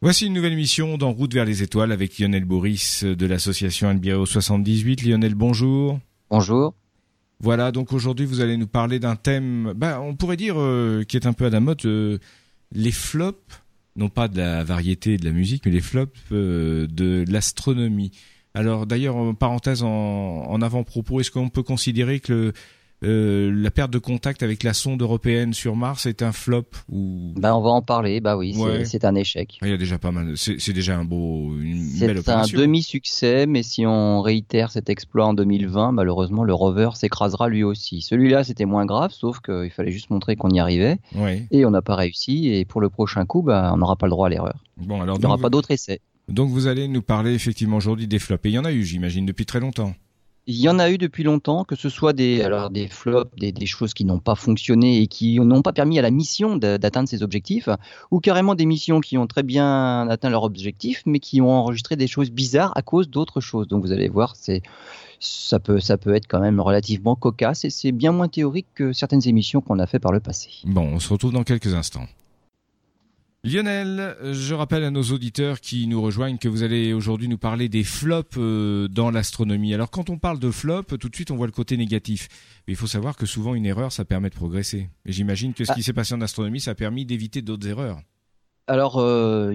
Voici une nouvelle émission d'En route vers les étoiles avec Lionel Boris de l'association Albireo 78. Lionel, bonjour. Bonjour. Voilà, donc aujourd'hui vous allez nous parler d'un thème, bah, on pourrait dire euh, qui est un peu à la mode, euh, les flops, non pas de la variété de la musique, mais les flops euh, de l'astronomie. Alors d'ailleurs, en parenthèse en, en avant-propos, est-ce qu'on peut considérer que le, euh, la perte de contact avec la sonde européenne sur Mars est un flop ou? Bah on va en parler. Bah oui, c'est un échec. Ah, il y a déjà pas mal. C'est déjà un beau, une belle opération. C'est un demi-succès, mais si on réitère cet exploit en 2020, malheureusement le rover s'écrasera lui aussi. Celui-là c'était moins grave, sauf qu'il fallait juste montrer qu'on y arrivait. Et on n'a pas réussi. Et pour le prochain coup, bah on n'aura pas le droit à l'erreur. Bon alors. Il n'y aura pas d'autres essais. Donc vous allez nous parler effectivement aujourd'hui des flops. Et il y en a eu, j'imagine, depuis très longtemps. Il y en a eu depuis longtemps, que ce soit des, alors des flops, des, des choses qui n'ont pas fonctionné et qui n'ont pas permis à la mission d'atteindre ses objectifs, ou carrément des missions qui ont très bien atteint leur objectif, mais qui ont enregistré des choses bizarres à cause d'autres choses. Donc vous allez voir, c'est ça peut, ça peut être quand même relativement cocasse et c'est bien moins théorique que certaines émissions qu'on a fait par le passé. Bon, on se retrouve dans quelques instants. Lionel, je rappelle à nos auditeurs qui nous rejoignent que vous allez aujourd'hui nous parler des flops euh, dans l'astronomie. Alors quand on parle de flops, tout de suite on voit le côté négatif. Mais il faut savoir que souvent une erreur, ça permet de progresser. Et j'imagine que ce qui ah. s'est passé en astronomie, ça a permis d'éviter d'autres erreurs. Alors, euh,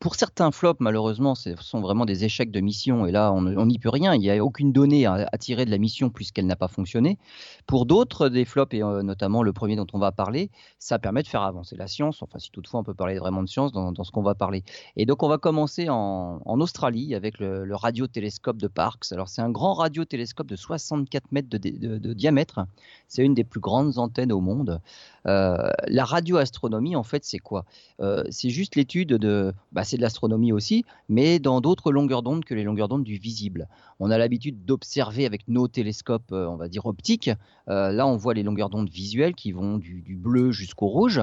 pour certains flops, malheureusement, ce sont vraiment des échecs de mission, et là, on n'y peut rien. Il n'y a aucune donnée à, tirer de la mission puisqu'elle n'a pas fonctionné. Pour d'autres, des flops, et euh, notamment le premier dont on va parler, ça permet de faire avancer la science. Enfin, si toutefois on peut parler vraiment de science dans, ce qu'on va parler. Et donc, on va commencer en, Australie avec le, le radiotélescope de Parkes. Alors, c'est un grand radiotélescope de 64 mètres de diamètre. C'est une des plus grandes antennes au monde. Euh, la radioastronomie, en fait, c'est quoi? Euh, C'est juste l'étude de, bah, c'est de l'astronomie aussi, mais dans d'autres longueurs d'onde que les longueurs d'onde du visible. On a l'habitude d'observer avec nos télescopes, euh, on va dire optiques. là, on voit les longueurs d'onde visuelles qui vont du bleu jusqu'au rouge.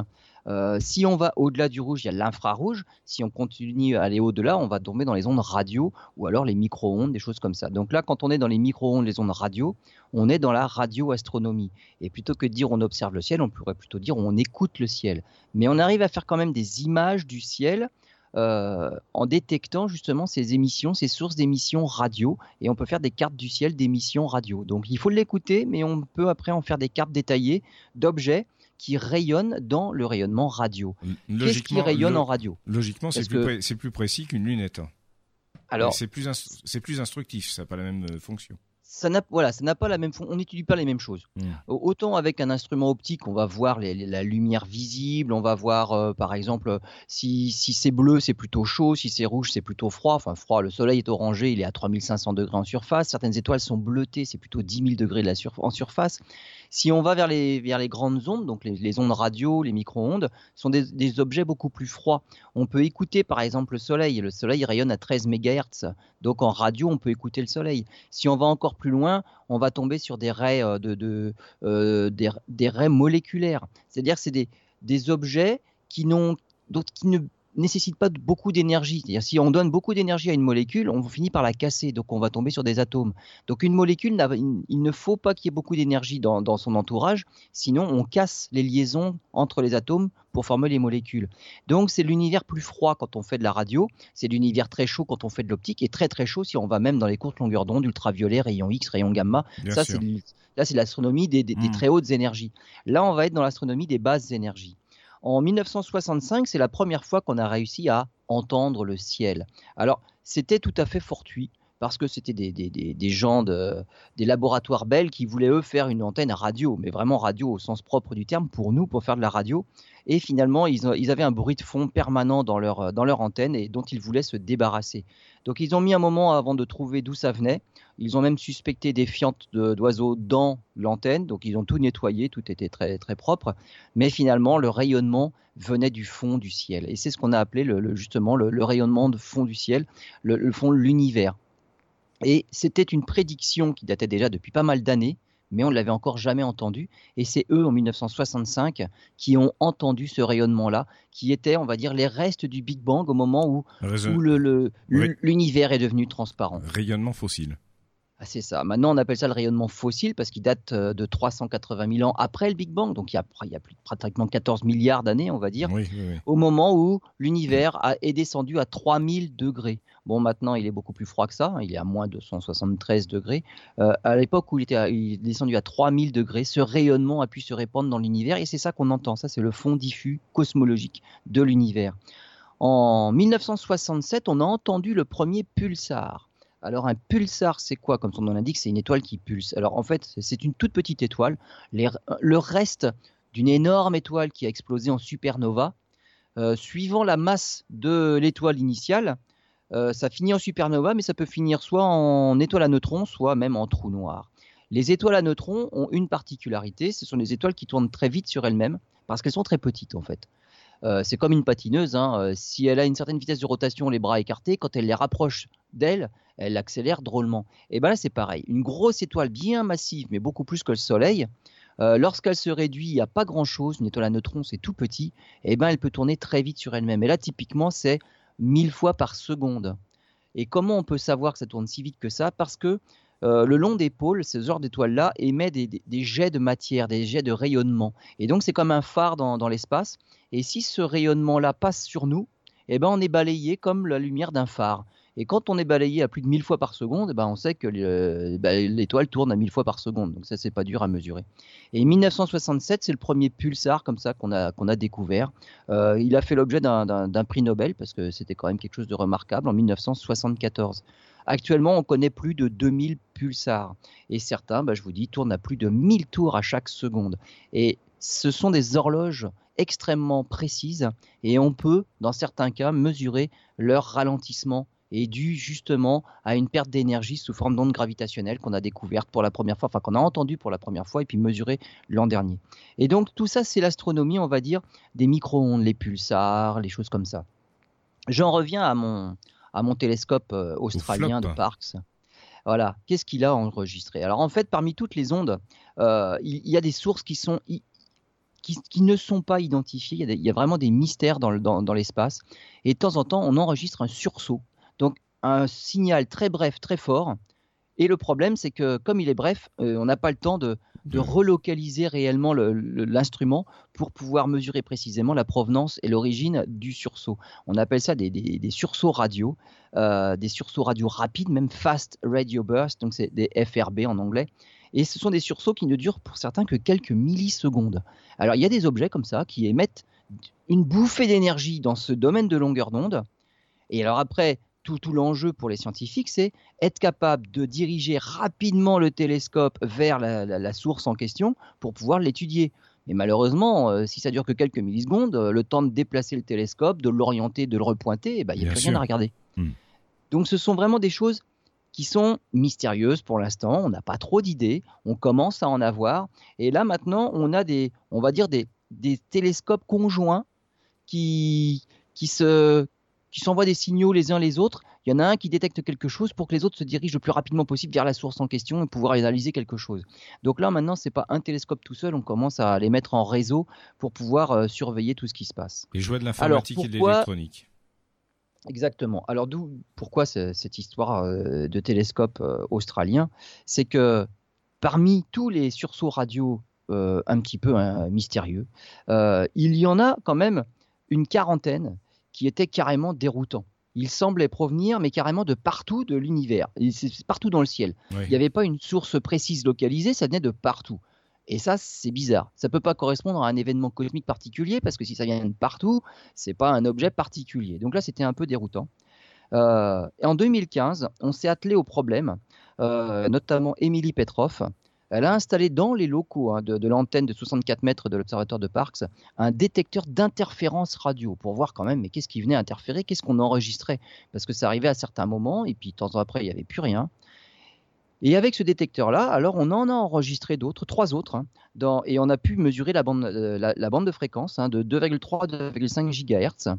Euh, si on va au-delà du rouge, il y a l'infrarouge. Si on continue à aller au-delà, on va tomber dans les ondes radio ou alors les micro-ondes, des choses comme ça. Donc là, quand on est dans les micro-ondes, les ondes radio, on est dans la radioastronomie. Et plutôt que de dire on observe le ciel, on pourrait plutôt dire on écoute le ciel. Mais on arrive à faire quand même des images du ciel. Euh, en détectant justement ces émissions, ces sources d'émissions radio, et on peut faire des cartes du ciel d'émissions radio. Donc il faut l'écouter, mais on peut après en faire des cartes détaillées d'objets qui rayonne dans le rayonnement radio. Qu'est-ce qui rayonne en radio? Logiquement, c'est plus, plus, précis qu'une lunette. Alors, c'est plus, plus instructif, ça n'a pas la même euh, fonction ça n'a voilà, ça n'a pas la même on n'étudie pas les mêmes choses. Mmh. Autant avec un instrument optique, on va voir la lumière visible, on va voir euh, par exemple si, si c'est bleu, c'est plutôt chaud, si c'est rouge, c'est plutôt froid. Enfin froid, le soleil est orangé, il est à 3500 degrés en surface. Certaines étoiles sont bleutées, c'est plutôt 10 000 degrés de la en surface. Si on va vers les, grandes ondes, donc les, ondes radio, les micro-ondes, sont des, objets beaucoup plus froids. On peut écouter par exemple le soleil. Le soleil rayonne à 13 MHz, donc en radio on peut écouter le soleil. Si on va encore plus loin, on va tomber sur des raies, euh, euh, moléculaires. C'est-à-dire que c'est des, des objets qui, n'ont, qui ne nécessite pas beaucoup d'énergie. C'est-à-dire si on donne beaucoup d'énergie à une molécule, on finit par la casser, donc on va tomber sur des atomes. Donc une molécule, il ne faut pas qu'il y ait beaucoup d'énergie dans, son entourage, sinon on casse les liaisons entre les atomes pour former les molécules. Donc c'est l'univers plus froid quand on fait de la radio, c'est l'univers très chaud quand on fait de l'optique, et très très chaud si on va même dans les courtes longueurs d'onde, ultraviolet, rayons X, rayons gamma. ça c'est Là, c'est l'astronomie des, des, hmm. très hautes énergies. Là, on va être dans l'astronomie des basses énergies. En 1965, c'est la première fois qu'on a réussi à entendre le ciel. Alors, c'était tout à fait fortuit parce que c'était des, gens de, des laboratoires belges qui voulaient eux faire une antenne radio, mais vraiment radio au sens propre du terme pour nous, pour faire de la radio. Et finalement, ils, avaient un bruit de fond permanent dans leur, dans leur antenne et dont ils voulaient se débarrasser. Donc ils ont mis un moment avant de trouver d'où ça venait. Ils ont même suspecté des fientes d'oiseaux dans l'antenne, donc ils ont tout nettoyé, tout était très, très propre. Mais finalement, le rayonnement venait du fond du ciel. Et c'est ce qu'on a appelé justement le, rayonnement de fond du ciel, le fond de l'univers. Et c'était une prédiction qui datait déjà depuis pas mal d'années, mais on ne l'avait encore jamais entendu. Et c'est eux, en 1965, qui ont entendu ce rayonnement-là, qui était, on va dire, les restes du Big Bang au moment où, l'univers est devenu transparent. Rayonnement fossile. Ah, c'est ça. Maintenant, on appelle ça le rayonnement fossile parce qu'il date euh, de 380 000 ans après le Big Bang, donc il y a, il y a plus, pratiquement 14 milliards d'années, on va dire, au moment où l'univers est descendu à 3000 degrés. Bon, maintenant, il est beaucoup plus froid que ça, il est à moins de 173 degrés. Euh, à l'époque où il était il est descendu à 3000 degrés, ce rayonnement a pu se répandre dans l'univers et c'est ça qu'on entend. Ça, c'est le fond diffus cosmologique de l'univers. En 1967, on a entendu le premier pulsar. Alors un pulsar, c'est quoi? Comme son nom l'indique, c'est une étoile qui pulse. Alors en fait, c'est une toute petite étoile. le reste d'une énorme étoile qui a explosé en supernova, euh, suivant la masse de l'étoile initiale, euh, ça finit en supernova, mais ça peut finir soit en étoile à neutrons, soit même en trou noir. Les étoiles à neutrons ont une particularité, ce sont des étoiles qui tournent très vite sur elles-mêmes, parce qu'elles sont très petites en fait. Euh, c'est comme une patineuse. Hein. Euh, si elle a une certaine vitesse de rotation, les bras écartés, quand elle les rapproche d'elle, elle accélère drôlement. Et bien là, c'est pareil. Une grosse étoile bien massive, mais beaucoup plus que le Soleil, euh, lorsqu'elle se réduit à pas grand-chose, une étoile à neutrons, c'est tout petit, et ben elle peut tourner très vite sur elle-même. Et là, typiquement, c'est 1000 fois par seconde. Et comment on peut savoir que ça tourne si vite que ça? Parce que euh, le long des pôles, ce genre d'étoile-là émet des, jets de matière, des jets de rayonnement. Et donc c'est comme un phare dans, l'espace. Et si ce rayonnement-là passe sur nous, eh ben, on est balayé comme la lumière d'un phare. Et quand on est balayé à plus de 1000 fois par seconde, eh ben on sait que ben, l'étoile tourne à 1000 fois par seconde. Donc ça, c'est pas dur à mesurer. Et 1967, c'est le premier pulsar comme ça qu'on a, qu'on a découvert. Euh, il a fait l'objet d'un prix Nobel parce que c'était quand même quelque chose de remarquable en 1974. Actuellement, on connaît plus de 2000 pulsars. Et certains, bah, je vous dis, tournent à plus de 1000 tours à chaque seconde. Et ce sont des horloges extrêmement précises et on peut, dans certains cas, mesurer leur ralentissement est dû justement à une perte d'énergie sous forme d'onde gravitationnelle qu'on a découverte pour la première fois, enfin qu'on a entendu pour la première fois et puis mesuré l'an dernier. Et donc tout ça, c'est l'astronomie, on va dire, des micro-ondes, les pulsars, les choses comme ça. J'en reviens à mon, à mon télescope euh, australien de Parkes. Voilà, qu'est-ce qu'il a enregistré? Alors en fait, parmi toutes les ondes, euh, il, y a des sources qui sont qui, ne sont pas identifiées. Il y, a vraiment des mystères dans, dans l'espace. Et de temps en temps, on enregistre un sursaut. Donc un signal très bref, très fort, et le problème, c'est que comme il est bref, euh, on n'a pas le temps de, relocaliser réellement l'instrument pour pouvoir mesurer précisément la provenance et l'origine du sursaut. On appelle ça des, sursauts radio, euh, des sursauts radio rapides, même fast radio burst, donc c'est des FRB en anglais. Et ce sont des sursauts qui ne durent pour certains que quelques millisecondes. Alors il y a des objets comme ça qui émettent une bouffée d'énergie dans ce domaine de longueur d'onde. Et alors après, tout, l'enjeu pour les scientifiques, c'est être capable de diriger rapidement le télescope vers la, source en question pour pouvoir l'étudier. Mais malheureusement, euh, si ça dure que quelques millisecondes, euh, le temps de déplacer le télescope, de l'orienter, de le repointer, eh ben, il n'y a plus rien à regarder. Hmm. Donc ce sont vraiment des choses qui sont mystérieuses pour l'instant. On n'a pas trop d'idées. On commence à en avoir. Et là maintenant, on a des, on va dire des, des télescopes conjoints qui, qui se, qui s'envoient des signaux les uns les autres. Il y en a un qui détecte quelque chose pour que les autres se dirigent le plus rapidement possible vers la source en question et pouvoir analyser quelque chose. Donc là, maintenant, c'est pas un télescope tout seul, on commence à les mettre en réseau pour pouvoir euh, surveiller tout ce qui se passe. Et jouer de l'informatique et de l'électronique. Exactement. Alors d'où pourquoi cette histoire euh, de télescope euh, australien? C'est que parmi tous les sursauts radio un petit peu hein, mystérieux, il y en a quand même une quarantaine qui était carrément déroutant. Il semblait provenir, mais carrément de partout de l'univers, partout dans le ciel. Il n'y avait pas une source précise localisée, ça venait de partout. Et ça, c'est bizarre. Ça ne peut pas correspondre à un événement cosmique particulier, parce que si ça vient de partout, c'est pas un objet particulier. Donc là, c'était un peu déroutant. Euh, et en 2015, on s'est attelé au problème, euh, notamment Émilie Petroff, elle a installé dans les locaux hein, de, l'antenne de 64 mètres de l'observatoire de Parkes un détecteur d'interférence radio pour voir quand même mais qu'est-ce qui venait interférer, qu'est-ce qu'on enregistrait? Parce que ça arrivait à certains moments et puis temps après il n'y avait plus rien. Et avec ce détecteur-là, alors on en a enregistré d'autres, trois autres, hein, et on a pu mesurer la bande, euh, de fréquence hein, de 2,3 2,5 GHz.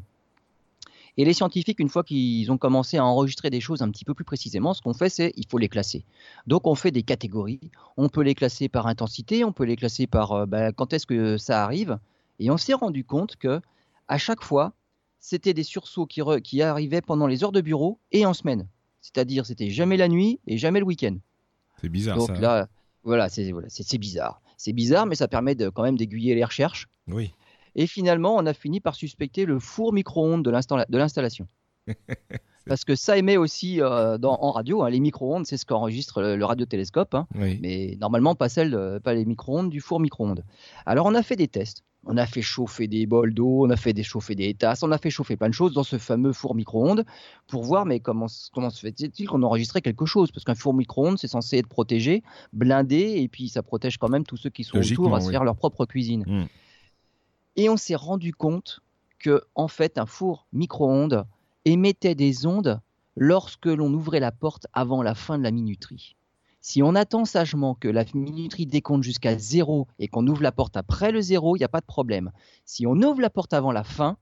Et les scientifiques, une fois qu'ils ont commencé à enregistrer des choses un petit peu plus précisément, ce qu'on fait, c'est il faut les classer. Donc on fait des catégories. On peut les classer par intensité, on peut les classer par euh, bah, quand est-ce que ça arrive. Et on s'est rendu compte que à chaque fois, c'était des sursauts qui, qui arrivaient pendant les heures de bureau et en semaine. C'est-à-dire, c'était jamais la nuit et jamais le week-end. C'est bizarre Donc ça. là, voilà, c'est voilà, c'est bizarre. C'est bizarre, mais ça permet de, quand même d'aiguiller les recherches. Oui. Et finalement, on a fini par suspecter le four micro-ondes de l'installation. Parce que ça émet aussi euh, dans, en radio. Hein, les micro-ondes, c'est ce qu'enregistre le, le radiotélescope. Hein, Oui. mais normalement, pas, celle de- pas les micro-ondes du four micro-ondes. Alors, on a fait des tests. On a fait chauffer des bols d'eau, on a fait des chauffer des tasses, on a fait chauffer plein de choses dans ce fameux four micro-ondes pour voir mais comment, comment se fait-il qu'on enregistrait quelque chose? Parce qu'un four micro-ondes, c'est censé être protégé, blindé, et puis ça protège quand même tous ceux qui sont autour à se oui. faire leur propre cuisine. Mm. Et on s'est rendu compte que, en fait, un four micro-ondes émettait des ondes lorsque l'on ouvrait la porte avant la fin de la minuterie. Si on attend sagement que la minuterie décompte jusqu'à zéro et qu'on ouvre la porte après le zéro, il n'y a pas de problème. Si on ouvre la porte avant la fin,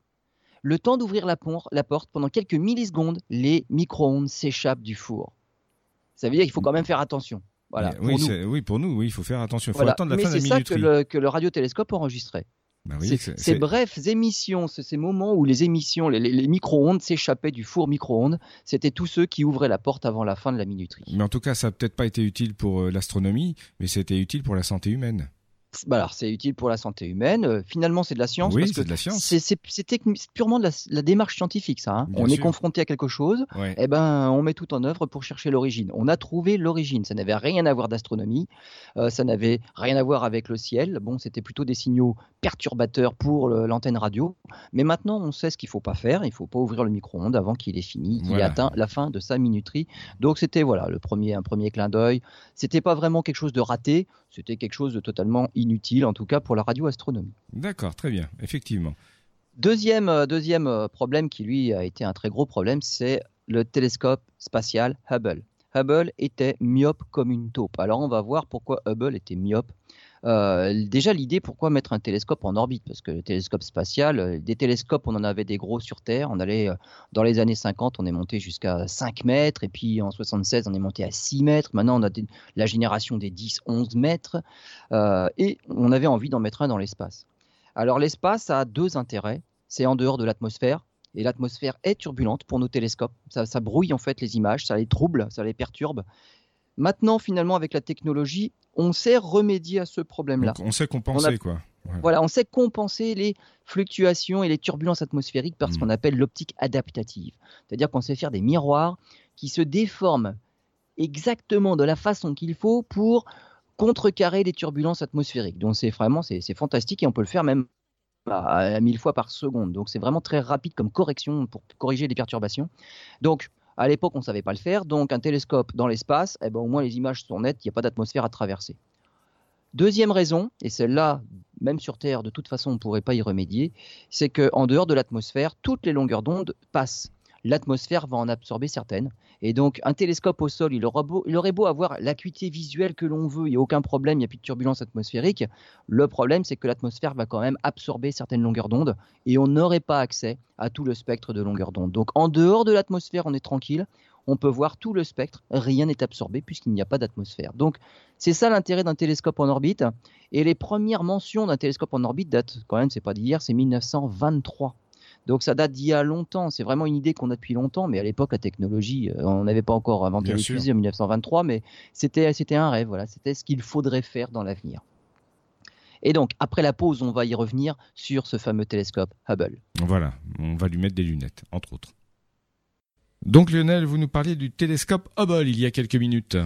le temps d'ouvrir la, por- la porte, pendant quelques millisecondes, les micro-ondes s'échappent du four. Ça veut dire qu'il faut quand même faire attention. Voilà, pour oui, nous. c'est- oui, pour nous, oui, il faut faire attention. Il faut Voilà. attendre la Mais fin de c'est la ça que minuterie. le, que le radiotélescope enregistrait. Bah oui, Ces- brefs émissions, ce- ces moments où les émissions, les, les- les micro-ondes s'échappaient du four micro-ondes, c'était tous ceux qui ouvraient la porte avant la fin de la minuterie. Mais en tout cas, ça n'a peut-être pas été utile pour euh, l'astronomie, mais c'était utile pour la santé humaine. Bah alors, c'est utile pour la santé humaine. Euh, finalement, c'est de la science. Oui, parce c'est que de la science. C'est purement de la, la démarche scientifique, ça. hein. On est confronté à quelque chose, Ouais. eh ben, on met tout en œuvre pour chercher l'origine. On a trouvé l'origine. Ça n'avait rien à voir d'astronomie. euh, ça n'avait rien à voir avec le ciel. Bon, c'était plutôt des signaux perturbateurs pour l'antenne radio. Mais maintenant, on sait ce qu'il faut pas faire. Il faut pas ouvrir le micro-ondes avant qu'il ait fini, qu'il ait atteint la fin de sa minuterie. Donc, c'était voilà le premier, un premier clin d'œil. C'était pas vraiment quelque chose de raté. C'était quelque chose de totalement inutile, en tout cas pour la radioastronomie. D'accord, très bien, effectivement. Deuxième, euh, deuxième euh, problème qui lui a été un très gros problème, c'est le télescope spatial Hubble. Hubble était myope comme une taupe. Alors on va voir pourquoi Hubble était myope. Euh, déjà l'idée pourquoi mettre un télescope en orbite? Parce que le télescope spatial, euh, des télescopes on en avait des gros sur Terre, on allait euh, dans les années 50 on est monté jusqu'à 5 mètres. Et puis en 76 on est monté à 6 mètres, maintenant on a la génération des 10-11 mètres. Euh, et on avait envie d'en mettre un dans l'espace. Alors l'espace a deux intérêts, c'est en dehors de l'atmosphère. Et l'atmosphère est turbulente pour nos télescopes, ça, ça brouille en fait les images, ça les trouble, ça les perturbe. Maintenant finalement avec la technologie, on sait remédier à ce problème-là. On sait compenser, quoi. Ouais. Voilà, on sait compenser les fluctuations et les turbulences atmosphériques par ce Mm. qu'on appelle l'optique adaptative. C'est-à-dire qu'on sait faire des miroirs qui se déforment exactement de la façon qu'il faut pour contrecarrer les turbulences atmosphériques. Donc c'est vraiment c'est c'est fantastique et on peut le faire même à, à 1000 fois par seconde. Donc c'est vraiment très rapide comme correction pour corriger les perturbations. Donc à l'époque, on ne savait pas le faire. Donc un télescope dans l'espace, eh ben, au moins les images sont nettes, il n'y a pas d'atmosphère à traverser. Deuxième raison, et celle-là, même sur Terre, de toute façon, on ne pourrait pas y remédier, c'est qu'en dehors de l'atmosphère, toutes les longueurs d'onde passent. L'atmosphère va en absorber certaines. Et donc, un télescope au sol, il aurait beau, il aurait beau avoir l'acuité visuelle que l'on veut, il n'y a aucun problème, il n'y a plus de turbulence atmosphérique. Le problème, c'est que l'atmosphère va quand même absorber certaines longueurs d'onde et on n'aurait pas accès à tout le spectre de longueurs d'onde. Donc, en dehors de l'atmosphère, on est tranquille. On peut voir tout le spectre, rien n'est absorbé puisqu'il n'y a pas d'atmosphère. Donc, c'est ça l'intérêt d'un télescope en orbite. Et les premières mentions d'un télescope en orbite datent quand même, c'est pas d'hier, c'est 1923. Donc ça date d'il y a longtemps. C'est vraiment une idée qu'on a depuis longtemps, mais à l'époque la technologie, euh, on n'avait pas encore inventé les fusées en 1923, mais c'était c'était un rêve. Voilà, c'était ce qu'il faudrait faire dans l'avenir. Et donc après la pause, on va y revenir sur ce fameux télescope Hubble. Voilà, on va lui mettre des lunettes, entre autres. Donc Lionel, vous nous parliez du télescope Hubble il y a quelques minutes.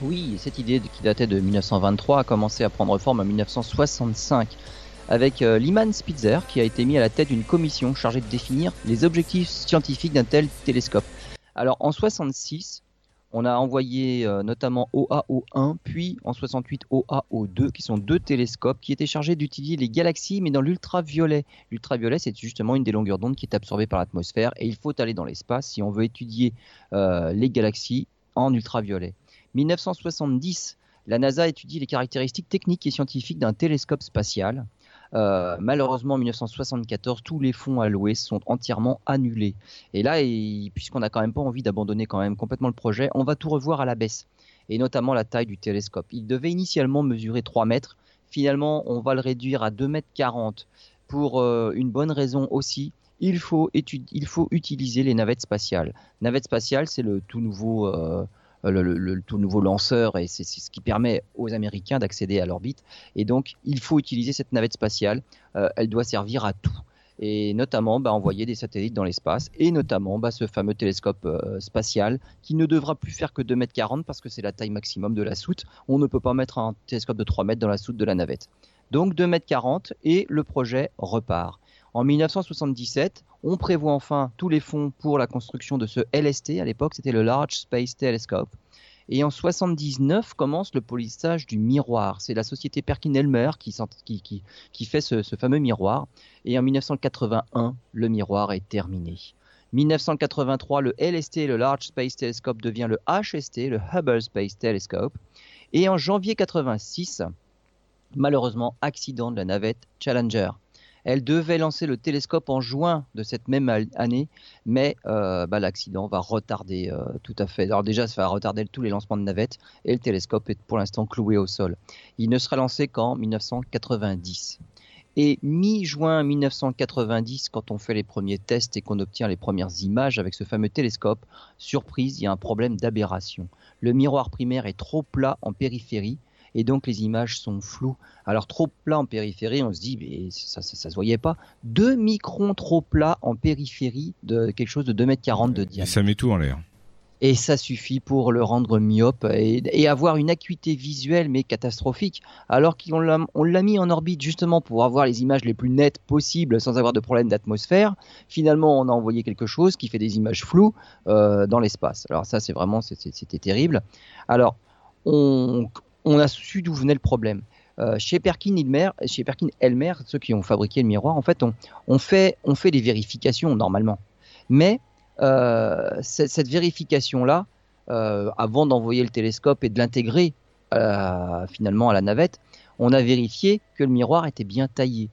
Oui, cette idée qui datait de 1923 a commencé à prendre forme en 1965 avec euh, Lyman Spitzer qui a été mis à la tête d'une commission chargée de définir les objectifs scientifiques d'un tel télescope. Alors en 66, on a envoyé euh, notamment OAO1 puis en 68 OAO2 qui sont deux télescopes qui étaient chargés d'étudier les galaxies mais dans l'ultraviolet. L'ultraviolet c'est justement une des longueurs d'onde qui est absorbée par l'atmosphère et il faut aller dans l'espace si on veut étudier euh, les galaxies en ultraviolet. 1970, la NASA étudie les caractéristiques techniques et scientifiques d'un télescope spatial. Euh, malheureusement, en 1974, tous les fonds alloués sont entièrement annulés. Et là, puisqu'on n'a quand même pas envie d'abandonner quand même complètement le projet, on va tout revoir à la baisse, et notamment la taille du télescope. Il devait initialement mesurer 3 mètres. Finalement, on va le réduire à 2 mètres 40 pour euh, une bonne raison aussi. Il faut, utiliser les navettes spatiales. Navettes spatiales, c'est le tout nouveau, euh, le, tout nouveau lanceur et c'est ce qui permet aux Américains d'accéder à l'orbite. Et donc, il faut utiliser cette navette spatiale. elle doit servir à tout et notamment bah, envoyer des satellites dans l'espace, et notamment bah, ce fameux télescope euh, spatial qui ne devra plus faire que 2 mètres 40 parce que c'est la taille maximum de la soute. On ne peut pas mettre un télescope de 3 mètres dans la soute de la navette. Donc 2 mètres 40 et le projet repart. En 1977, on prévoit enfin tous les fonds pour la construction de ce LST. À l'époque, c'était le Large Space Telescope. Et en 79 commence le polissage du miroir. C'est la société Perkin-Elmer qui, qui, fait ce, fameux miroir. Et en 1981, le miroir est terminé. 1983, le LST, le Large Space Telescope, devient le HST, le Hubble Space Telescope. Et en janvier 86, malheureusement, accident de la navette Challenger. Elle devait lancer le télescope en juin de cette même année, mais euh, bah, l'accident va retarder euh, tout à fait. Alors déjà, ça va retarder tous les lancements de navettes et le télescope est pour l'instant cloué au sol. Il ne sera lancé qu'en 1990. Et mi-juin 1990, quand on fait les premiers tests et qu'on obtient les premières images avec ce fameux télescope, surprise, il y a un problème d'aberration. Le miroir primaire est trop plat en périphérie et donc les images sont floues. Alors trop plat en périphérie, on se dit, mais ça, ça, se voyait pas. 2 microns trop plat en périphérie de quelque chose de 2 mètres 40 de diamètre. Et ça met tout en l'air. Et ça suffit pour le rendre myope et, avoir une acuité visuelle mais catastrophique. Alors qu'on l'a mis en orbite justement pour avoir les images les plus nettes possibles sans avoir de problème d'atmosphère. Finalement, on a envoyé quelque chose qui fait des images floues euh, dans l'espace. Alors ça, c'est vraiment, c'était terrible. Alors, on, on a su d'où venait le problème. Euh, chez Perkin Elmer, chez Perkin Elmer, ceux qui ont fabriqué le miroir, en fait, on, fait, des vérifications normalement. Mais euh, cette, vérification-là, euh, avant d'envoyer le télescope et de l'intégrer finalement à la navette, on a vérifié que le miroir était bien taillé.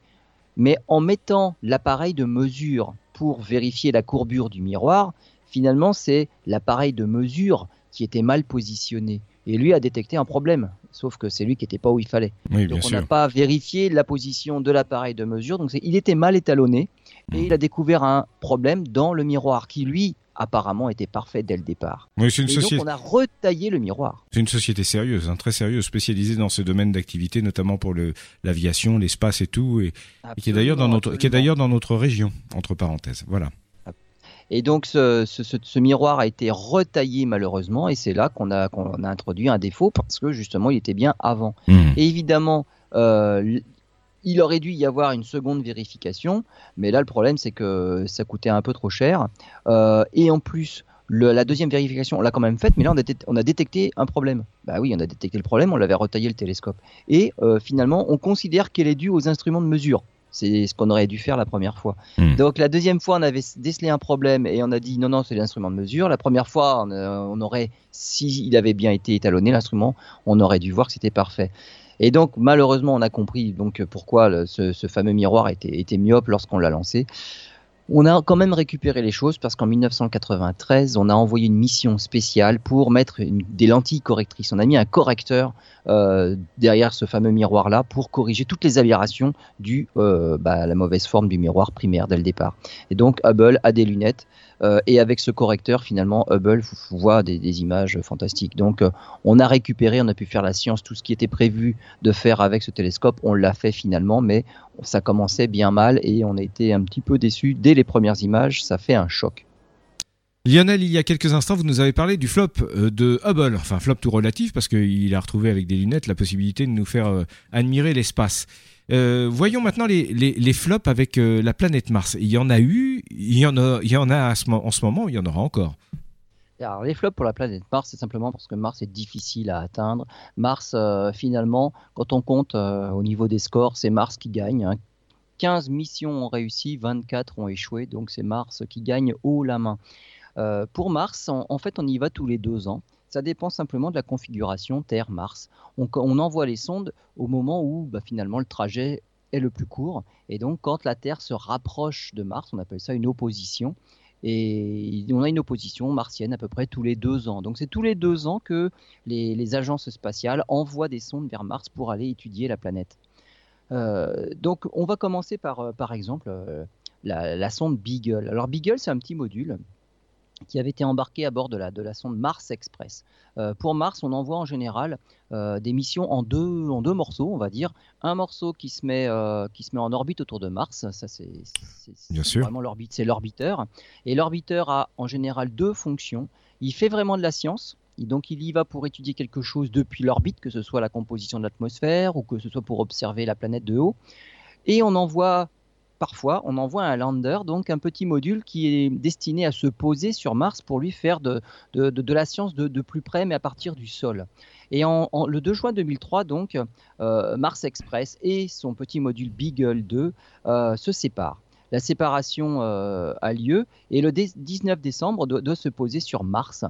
Mais en mettant l'appareil de mesure pour vérifier la courbure du miroir, finalement, c'est l'appareil de mesure qui était mal positionné. Et lui a détecté un problème, sauf que c'est lui qui n'était pas où il fallait. donc on n'a pas vérifié la position de l'appareil de mesure. Donc il était mal étalonné et il a découvert un problème dans le miroir qui lui apparemment était parfait dès le départ. Oui, une et donc on a retaillé le miroir. C'est une société sérieuse, hein, très sérieuse, spécialisée dans ce domaine d'activité, notamment pour l'aviation, l'espace et tout, et, qui est d'ailleurs dans notre qui est d'ailleurs dans notre région, entre parenthèses. Voilà. Et donc ce, miroir a été retaillé malheureusement et c'est là qu'on a, introduit un défaut parce que justement il était bien avant. Hmm. Et évidemment, euh, il aurait dû y avoir une seconde vérification, mais là le problème c'est que ça coûtait un peu trop cher. Euh, et en plus, la deuxième vérification, on l'a quand même faite, mais là on a, détecté un problème. Bah oui, on a détecté le problème, on l'avait retaillé le télescope. Et euh, finalement, on considère qu'elle est due aux instruments de mesure. C'est ce qu'on aurait dû faire la première fois. Hmm. Donc la deuxième fois, on avait décelé un problème et on a dit non, non, c'est l'instrument de mesure. La première fois, on, aurait, s'il avait bien été étalonné l'instrument, on aurait dû voir que c'était parfait. Et donc malheureusement, on a compris donc pourquoi ce, fameux miroir était, était myope lorsqu'on l'a lancé. On a quand même récupéré les choses parce qu'en 1993, on a envoyé une mission spéciale pour mettre des lentilles correctrices. On a mis un correcteur euh, derrière ce fameux miroir-là pour corriger toutes les aberrations du euh, bah, la mauvaise forme du miroir primaire dès le départ. Et donc Hubble a des lunettes euh, et avec ce correcteur, finalement, Hubble voit des, des images fantastiques. Donc on a récupéré, on a pu faire la science, tout ce qui était prévu de faire avec ce télescope, on l'a fait finalement, mais ça commençait bien mal et on a été un petit peu déçus dès les premières images, ça fait un choc. Lionel, il y a quelques instants, vous nous avez parlé du flop euh, de Hubble, enfin flop tout relatif parce qu'il a retrouvé avec des lunettes la possibilité de nous faire euh, admirer l'espace. Euh, voyons maintenant les, flops avec la planète Mars. Il y en a eu, il y en a, il y en a en ce moment, il y en aura encore. Les flops pour la planète Mars, c'est simplement parce que Mars est difficile à atteindre. Mars, finalement, quand on compte au niveau des scores, c'est Mars qui gagne. 15 hein. missions ont réussi, 24 ont échoué, donc c'est Mars qui gagne haut la main. Euh, pour Mars, en, fait, on y va tous les deux ans. Ça dépend simplement de la configuration Terre-Mars. On, envoie les sondes au moment où bah, finalement le trajet est le plus court. Et donc quand la Terre se rapproche de Mars, on appelle ça une opposition. Et on a une opposition martienne à peu près tous les deux ans. Donc c'est tous les deux ans que les, agences spatiales envoient des sondes vers Mars pour aller étudier la planète. Euh, donc on va commencer par, euh, par exemple, la, la, sonde Beagle. Alors Beagle, c'est un petit module qui avait été embarqué à bord de la, de la sonde Mars Express. Euh, pour Mars, on envoie en général euh, des missions en deux, en deux morceaux, on va dire. Un morceau qui se met, euh, qui se met en orbite autour de Mars, ça c'est vraiment l'orbite, c'est l'orbiteur. Et l'orbiteur a en général deux fonctions. Il fait vraiment de la science, donc il y va pour étudier quelque chose depuis l'orbite, que ce soit la composition de l'atmosphère ou que ce soit pour observer la planète de haut. Et on envoie parfois, on envoie un lander, donc un petit module qui est destiné à se poser sur Mars pour lui faire de, la science de, plus près, mais à partir du sol. Et le 2 juin 2003, donc, euh, Mars Express et son petit module Beagle 2 euh, se séparent. La séparation euh, a lieu et le 19 décembre doit, se poser sur Mars,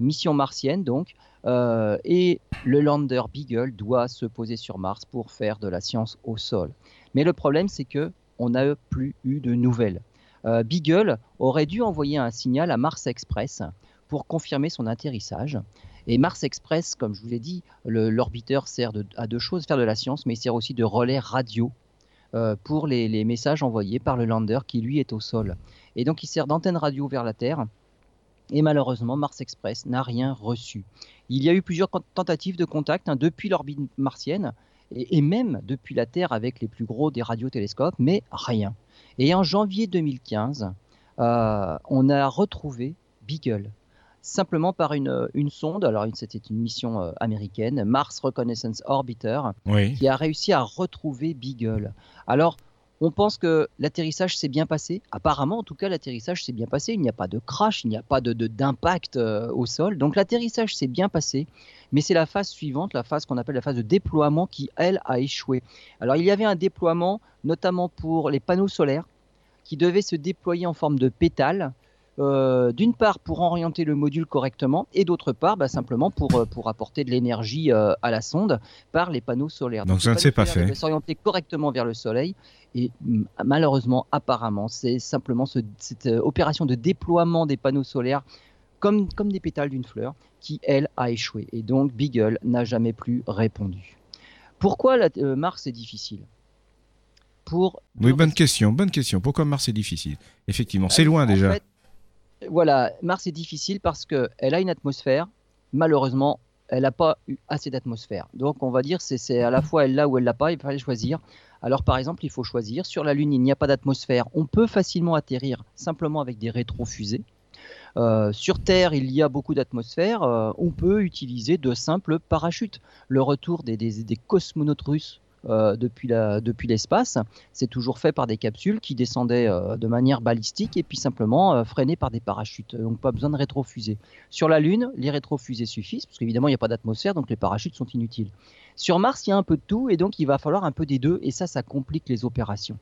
mission martienne donc, et le lander Beagle doit se poser sur Mars pour faire de la science au sol. Mais le problème, c'est que on n'a plus eu de nouvelles. Euh, Beagle aurait dû envoyer un signal à Mars Express pour confirmer son atterrissage. Et Mars Express, comme je vous l'ai dit, l'orbiteur sert à deux choses, faire de la science, mais il sert aussi de relais radio euh, pour les, messages envoyés par le lander qui lui est au sol. Et donc il sert d'antenne radio vers la Terre. Et malheureusement, Mars Express n'a rien reçu. Il y a eu plusieurs tentatives de contact hein, depuis l'orbite martienne, et, même depuis la Terre avec les plus gros des radiotélescopes, mais rien. Et en janvier 2015, euh, on a retrouvé Beagle, simplement par une, une sonde, alors c'était une mission euh, américaine, Mars Reconnaissance Orbiter, qui a réussi à retrouver Beagle. Alors, on pense que l'atterrissage s'est bien passé. Apparemment, en tout cas, l'atterrissage s'est bien passé. Il n'y a pas de crash, il n'y a pas d'impact euh, au sol. Donc l'atterrissage s'est bien passé. Mais c'est la phase suivante, la phase qu'on appelle la phase de déploiement, qui, elle, a échoué. Alors il y avait un déploiement, notamment pour les panneaux solaires, qui devait se déployer en forme de pétales euh, d'une part pour orienter le module correctement et d'autre part bah, simplement pour, euh, pour apporter de l'énergie euh, à la sonde par les panneaux solaires. Donc, ça ne s'est pas fait. S'orienter correctement vers le Soleil et malheureusement apparemment c'est simplement cette opération de déploiement des panneaux solaires comme, comme des pétales d'une fleur qui elle a échoué et donc Beagle n'a jamais plus répondu. Pourquoi la, Mars est difficile? Pour oui, bonne question, bonne question. Pourquoi Mars est difficile? Effectivement, c'est loin déjà voilà, Mars est difficile parce qu'elle a une atmosphère. Malheureusement, elle n'a pas eu assez d'atmosphère. Donc on va dire c'est à la fois elle l'a ou elle l'a pas, il fallait choisir. Alors par exemple, il faut choisir. Sur la Lune, il n'y a pas d'atmosphère. On peut facilement atterrir simplement avec des rétrofusées. Euh, sur Terre, il y a beaucoup d'atmosphère. Euh, on peut utiliser de simples parachutes. Le retour des, des cosmonautes russes euh, depuis, depuis l'espace. C'est toujours fait par des capsules qui descendaient euh, de manière balistique et puis simplement euh, freinées par des parachutes. Donc pas besoin de rétrofusées. Sur la Lune, les rétrofusées suffisent parce qu'évidemment il n'y a pas d'atmosphère donc les parachutes sont inutiles. Sur Mars, il y a un peu de tout et donc il va falloir un peu des deux et ça, ça complique les opérations.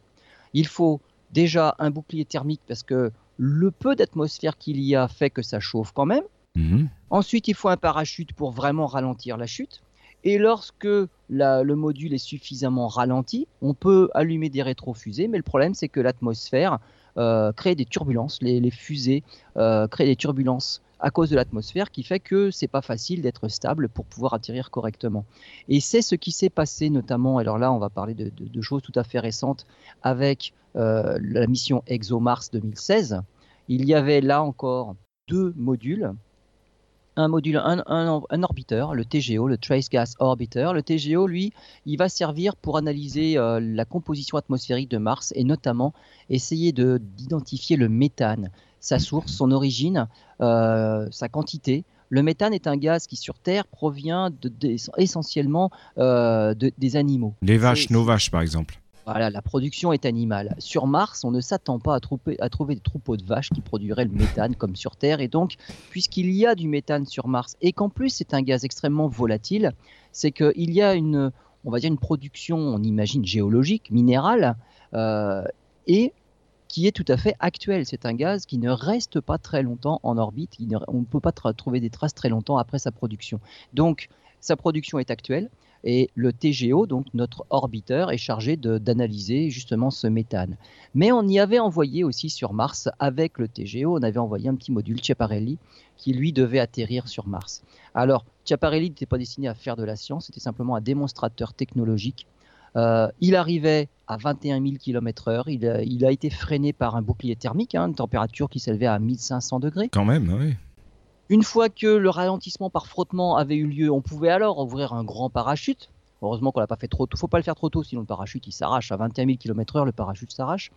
Il faut déjà un bouclier thermique parce que le peu d'atmosphère qu'il y a fait que ça chauffe quand même. Mhm. Ensuite, il faut un parachute pour vraiment ralentir la chute. Et lorsque le module est suffisamment ralenti, on peut allumer des rétrofusées, mais le problème c'est que l'atmosphère euh, crée des turbulences. Les, fusées euh, créent des turbulences à cause de l'atmosphère qui fait que c'est pas facile d'être stable pour pouvoir atterrir correctement. Et c'est ce qui s'est passé notamment, alors là on va parler de, choses tout à fait récentes avec euh, la mission ExoMars 2016. Il y avait là encore deux modules un module, un, orbiteur, le TGO, le Trace Gas Orbiter. Le TGO, lui, il va servir pour analyser euh, la composition atmosphérique de Mars et notamment essayer d'identifier le méthane, sa source, son origine, euh, sa quantité. Le méthane est un gaz qui sur Terre provient essentiellement euh, des animaux. Les vaches, nos vaches par exemple. Voilà, la production est animale. Sur Mars, on ne s'attend pas à, trouver des troupeaux de vaches qui produiraient le méthane comme sur Terre. Et donc, puisqu'il y a du méthane sur Mars et qu'en plus c'est un gaz extrêmement volatile, c'est qu'il y a une, on va dire une production, on imagine géologique, minérale, euh, et qui est tout à fait actuelle. C'est un gaz qui ne reste pas très longtemps en orbite. on ne peut pas trouver des traces très longtemps après sa production. Donc, sa production est actuelle. Et le TGO, donc notre orbiteur, est chargé d'analyser justement ce méthane. Mais on y avait envoyé aussi sur Mars, avec le TGO, on avait envoyé un petit module Chiaparelli qui lui devait atterrir sur Mars. Alors, Chiaparelli n'était pas destiné à faire de la science, c'était simplement un démonstrateur technologique. Euh, il arrivait à 21 000 km/h. Il, il, a été freiné par un bouclier thermique, hein, une température qui s'élevait à 1500 degrés. Quand même, oui. Une fois que le ralentissement par frottement avait eu lieu, on pouvait alors ouvrir un grand parachute. Heureusement qu'on l'a pas fait trop tôt. Faut pas le faire trop tôt, sinon le parachute il s'arrache. À 21 000 km/h, le parachute s'arrache.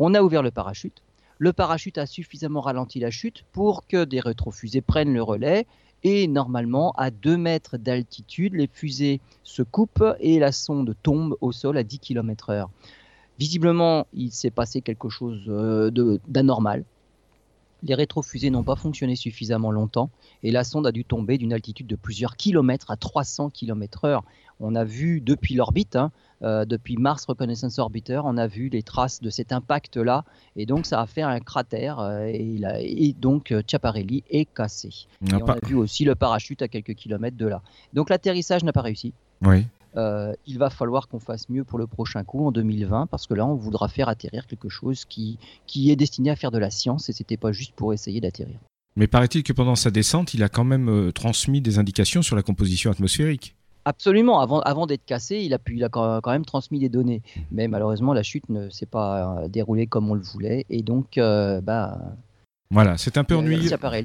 On a ouvert le parachute. Le parachute a suffisamment ralenti la chute pour que des rétrofusées prennent le relais. Et normalement, à 2 mètres d'altitude, les fusées se coupent et la sonde tombe au sol à 10 km/h. Visiblement, il s'est passé quelque chose euh, d'anormal les rétrofusées n'ont pas fonctionné suffisamment longtemps et la sonde a dû tomber d'une altitude de plusieurs kilomètres à 300 km/h. On a vu depuis l'orbite, hein, euh, depuis Mars Reconnaissance Orbiter, on a vu les traces de cet impact-là et donc ça a fait un cratère euh, et, donc euh, Chiaparelli est cassé. Et on a vu aussi le parachute à quelques kilomètres de là. Donc l'atterrissage n'a pas réussi. Oui. Euh, il va falloir qu'on fasse mieux pour le prochain coup en 2020 parce que là on voudra faire atterrir quelque chose qui, qui est destiné à faire de la science et c'était pas juste pour essayer d'atterrir. Mais paraît-il que pendant sa descente, il a quand même euh, transmis des indications sur la composition atmosphérique. Absolument, avant, avant d'être cassé, il a, pu, il a quand même transmis des données. Mais malheureusement, la chute ne s'est pas euh, déroulée comme on le voulait. Et donc, bah, voilà, c'est un peu ennuyeux. La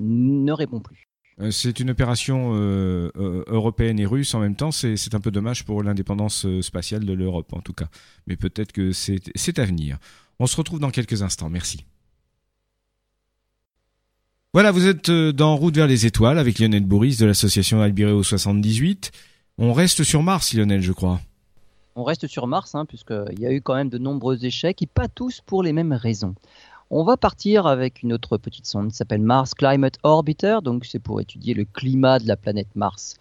ne répond plus. Euh, c'est une opération euh, euh, européenne et russe en même temps. C'est un peu dommage pour l'indépendance spatiale de l'Europe, en tout cas. Mais peut-être que c'est à venir. On se retrouve dans quelques instants. Merci. Voilà, vous êtes dans Route vers les étoiles avec Lionel Bourris de l'association Albireo 78. On reste sur Mars, Lionel, je crois. On reste sur Mars, hein, puisqu'il y a eu quand même de nombreux échecs, et pas tous pour les mêmes raisons. On va partir avec une autre petite sonde qui s'appelle Mars Climate Orbiter, donc c'est pour étudier le climat de la planète Mars.